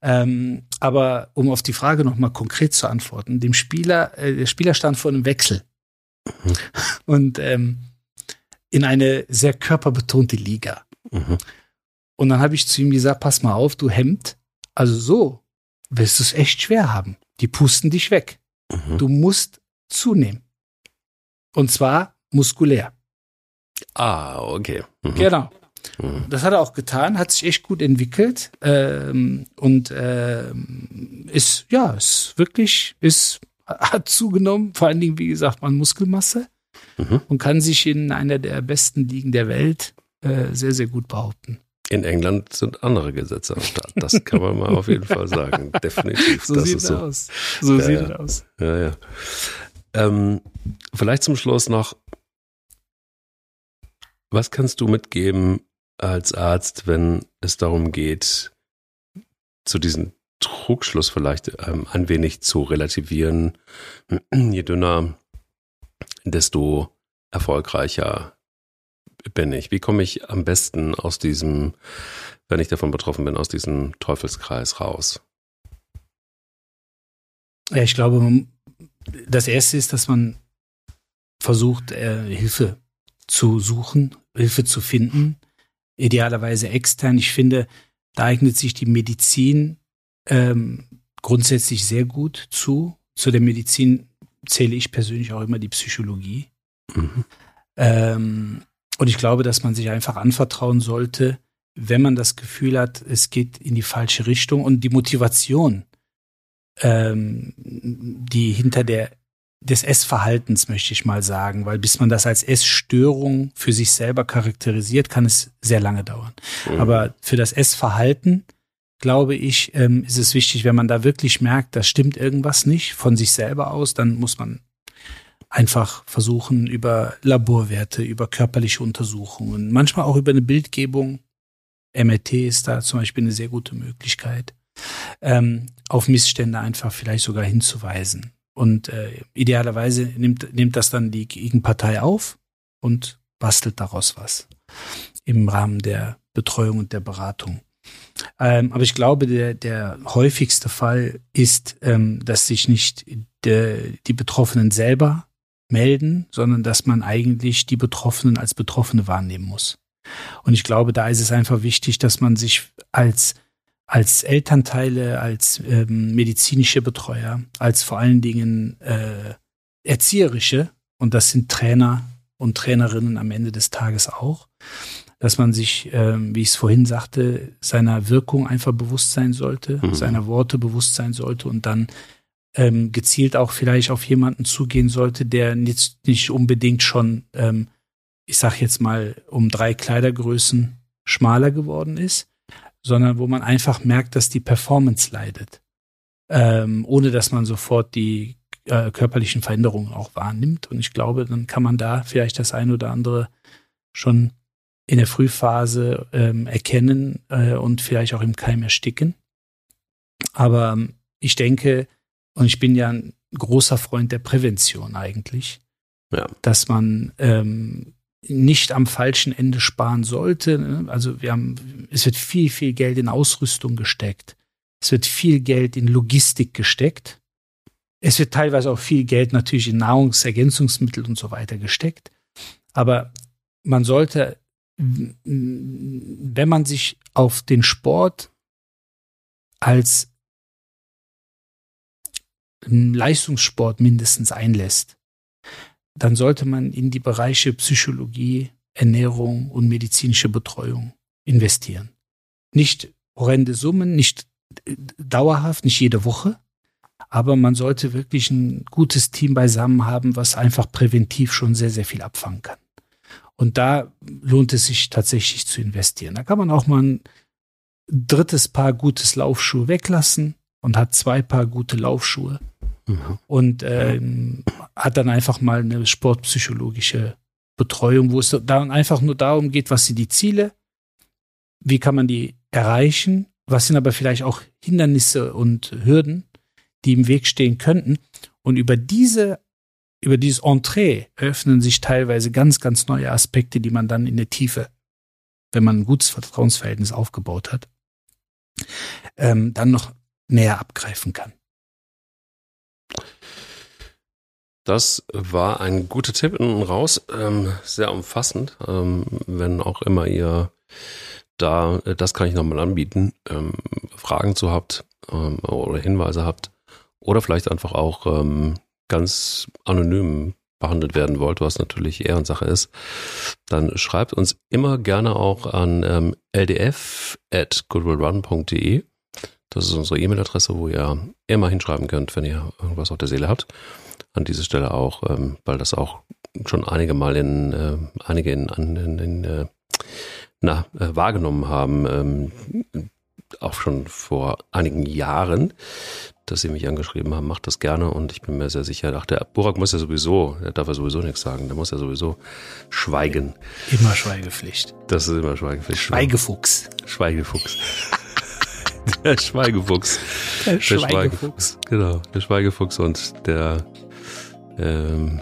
Ähm, aber um auf die Frage nochmal konkret zu antworten, dem Spieler, äh, der Spieler stand vor einem Wechsel. Mhm. Und ähm, in eine sehr körperbetonte Liga. Mhm. Und dann habe ich zu ihm gesagt, pass mal auf, du Hemd. Also so wirst du es echt schwer haben. Die pusten dich weg. Mhm. Du musst zunehmen. Und zwar muskulär. Ah, okay. Mhm. Genau. Mhm. Das hat er auch getan, hat sich echt gut entwickelt ähm, und ähm, ist, ja, ist wirklich, ist, hat zugenommen, vor allen Dingen, wie gesagt, man Muskelmasse mhm. und kann sich in einer der besten Ligen der Welt äh, sehr, sehr gut behaupten. In England sind andere Gesetze am Start. Das kann man mal auf jeden Fall sagen. <laughs> Definitiv. So sieht es so. aus. So ja, sieht es ja. aus. Ja, ja. Ähm, vielleicht zum Schluss noch. Was kannst du mitgeben als Arzt, wenn es darum geht, zu diesem Trugschluss vielleicht ähm, ein wenig zu relativieren? <clears throat> Je dünner, desto erfolgreicher bin ich? Wie komme ich am besten aus diesem, wenn ich davon betroffen bin, aus diesem Teufelskreis raus? Ja, ich glaube, das erste ist, dass man versucht, äh, Hilfe zu suchen, Hilfe zu finden, idealerweise extern. Ich finde, da eignet sich die Medizin ähm, grundsätzlich sehr gut zu. Zu der Medizin zähle ich persönlich auch immer die Psychologie. Mhm. Ähm, und ich glaube, dass man sich einfach anvertrauen sollte, wenn man das Gefühl hat, es geht in die falsche Richtung und die Motivation, ähm, die hinter der des Essverhaltens, möchte ich mal sagen, weil bis man das als Essstörung für sich selber charakterisiert, kann es sehr lange dauern. Mhm. Aber für das Essverhalten, glaube ich, ähm, ist es wichtig, wenn man da wirklich merkt, da stimmt irgendwas nicht von sich selber aus, dann muss man einfach versuchen, über Laborwerte, über körperliche Untersuchungen, manchmal auch über eine Bildgebung, MRT ist da zum Beispiel eine sehr gute Möglichkeit, ähm, auf Missstände einfach vielleicht sogar hinzuweisen. Und äh, idealerweise nimmt, nimmt das dann die Gegenpartei auf und bastelt daraus was im Rahmen der Betreuung und der Beratung. Ähm, aber ich glaube, der, der häufigste Fall ist, ähm, dass sich nicht de, die Betroffenen selber melden, sondern dass man eigentlich die Betroffenen als Betroffene wahrnehmen muss. Und ich glaube, da ist es einfach wichtig, dass man sich als als Elternteile, als ähm, medizinische Betreuer, als vor allen Dingen äh, erzieherische, und das sind Trainer und Trainerinnen am Ende des Tages auch, dass man sich, ähm, wie ich es vorhin sagte, seiner Wirkung einfach bewusst sein sollte, mhm. seiner Worte bewusst sein sollte und dann ähm, gezielt auch vielleicht auf jemanden zugehen sollte, der nicht, nicht unbedingt schon, ähm, ich sag jetzt mal, um drei Kleidergrößen schmaler geworden ist, sondern wo man einfach merkt, dass die Performance leidet, ähm, ohne dass man sofort die äh, körperlichen Veränderungen auch wahrnimmt. Und ich glaube, dann kann man da vielleicht das ein oder andere schon in der Frühphase ähm, erkennen äh, und vielleicht auch im Keim ersticken. Aber ähm, ich denke, und ich bin ja ein großer Freund der Prävention eigentlich, ja. dass man ähm, nicht am falschen Ende sparen sollte. Ne? Also wir haben, es wird viel, viel Geld in Ausrüstung gesteckt. Es wird viel Geld in Logistik gesteckt. Es wird teilweise auch viel Geld natürlich in Nahrungsergänzungsmittel und so weiter gesteckt. Aber man sollte, wenn man sich auf den Sport als Leistungssport mindestens einlässt, dann sollte man in die Bereiche Psychologie, Ernährung und medizinische Betreuung investieren. Nicht horrende Summen, nicht äh, dauerhaft, nicht jede Woche, aber man sollte wirklich ein gutes Team beisammen haben, was einfach präventiv schon sehr, sehr viel abfangen kann. Und da lohnt es sich tatsächlich zu investieren. Da kann man auch mal ein drittes Paar gutes Laufschuhe weglassen und hat zwei Paar gute Laufschuhe mhm. und ähm, hat dann einfach mal eine sportpsychologische Betreuung, wo es dann einfach nur darum geht, was sind die Ziele, wie kann man die erreichen, was sind aber vielleicht auch Hindernisse und Hürden, die im Weg stehen könnten. Und über diese, über dieses Entree öffnen sich teilweise ganz, ganz neue Aspekte, die man dann in der Tiefe, wenn man ein gutes Vertrauensverhältnis aufgebaut hat, ähm, dann noch näher abgreifen kann. Das war ein guter Tipp innen raus, ähm, sehr umfassend. Ähm, wenn auch immer ihr da, äh, das kann ich nochmal anbieten, ähm, Fragen zu habt ähm, oder Hinweise habt oder vielleicht einfach auch ähm, ganz anonym behandelt werden wollt, was natürlich Ehrensache ist, dann schreibt uns immer gerne auch an ähm, ldf at goodwillrun.de. Das ist unsere E-Mail-Adresse, wo ihr immer hinschreiben könnt, wenn ihr irgendwas auf der Seele habt an dieser Stelle auch, ähm, weil das auch schon einige Mal in äh, einige in, in, in äh, na, äh, wahrgenommen haben, ähm, auch schon vor einigen Jahren, dass sie mich angeschrieben haben, macht das gerne und ich bin mir sehr sicher, ach, der Burak muss ja sowieso, der darf ja sowieso nichts sagen, der muss ja sowieso schweigen. Immer Schweigepflicht. Das ist immer Schweigepflicht. Schweigefuchs. Schweigefuchs. <laughs> der Schweigefuchs. Der Schweigefuchs. Der Schweigefuchs. Genau, der Schweigefuchs und der ähm,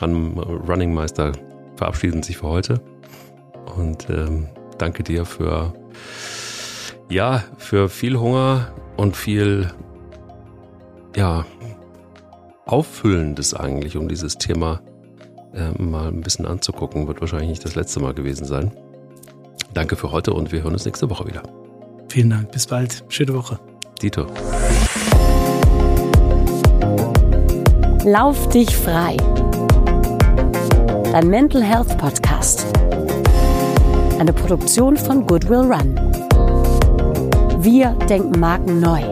Running Meister verabschieden sich für heute. Und ähm, danke dir für ja, für viel Hunger und viel ja, Auffüllendes eigentlich, um dieses Thema äh, mal ein bisschen anzugucken. Wird wahrscheinlich nicht das letzte Mal gewesen sein. Danke für heute und wir hören uns nächste Woche wieder. Vielen Dank, bis bald. Schöne Woche. Dito. Lauf dich frei. Dein Mental Health Podcast. Eine Produktion von Goodwill Run. Wir denken Marken neu.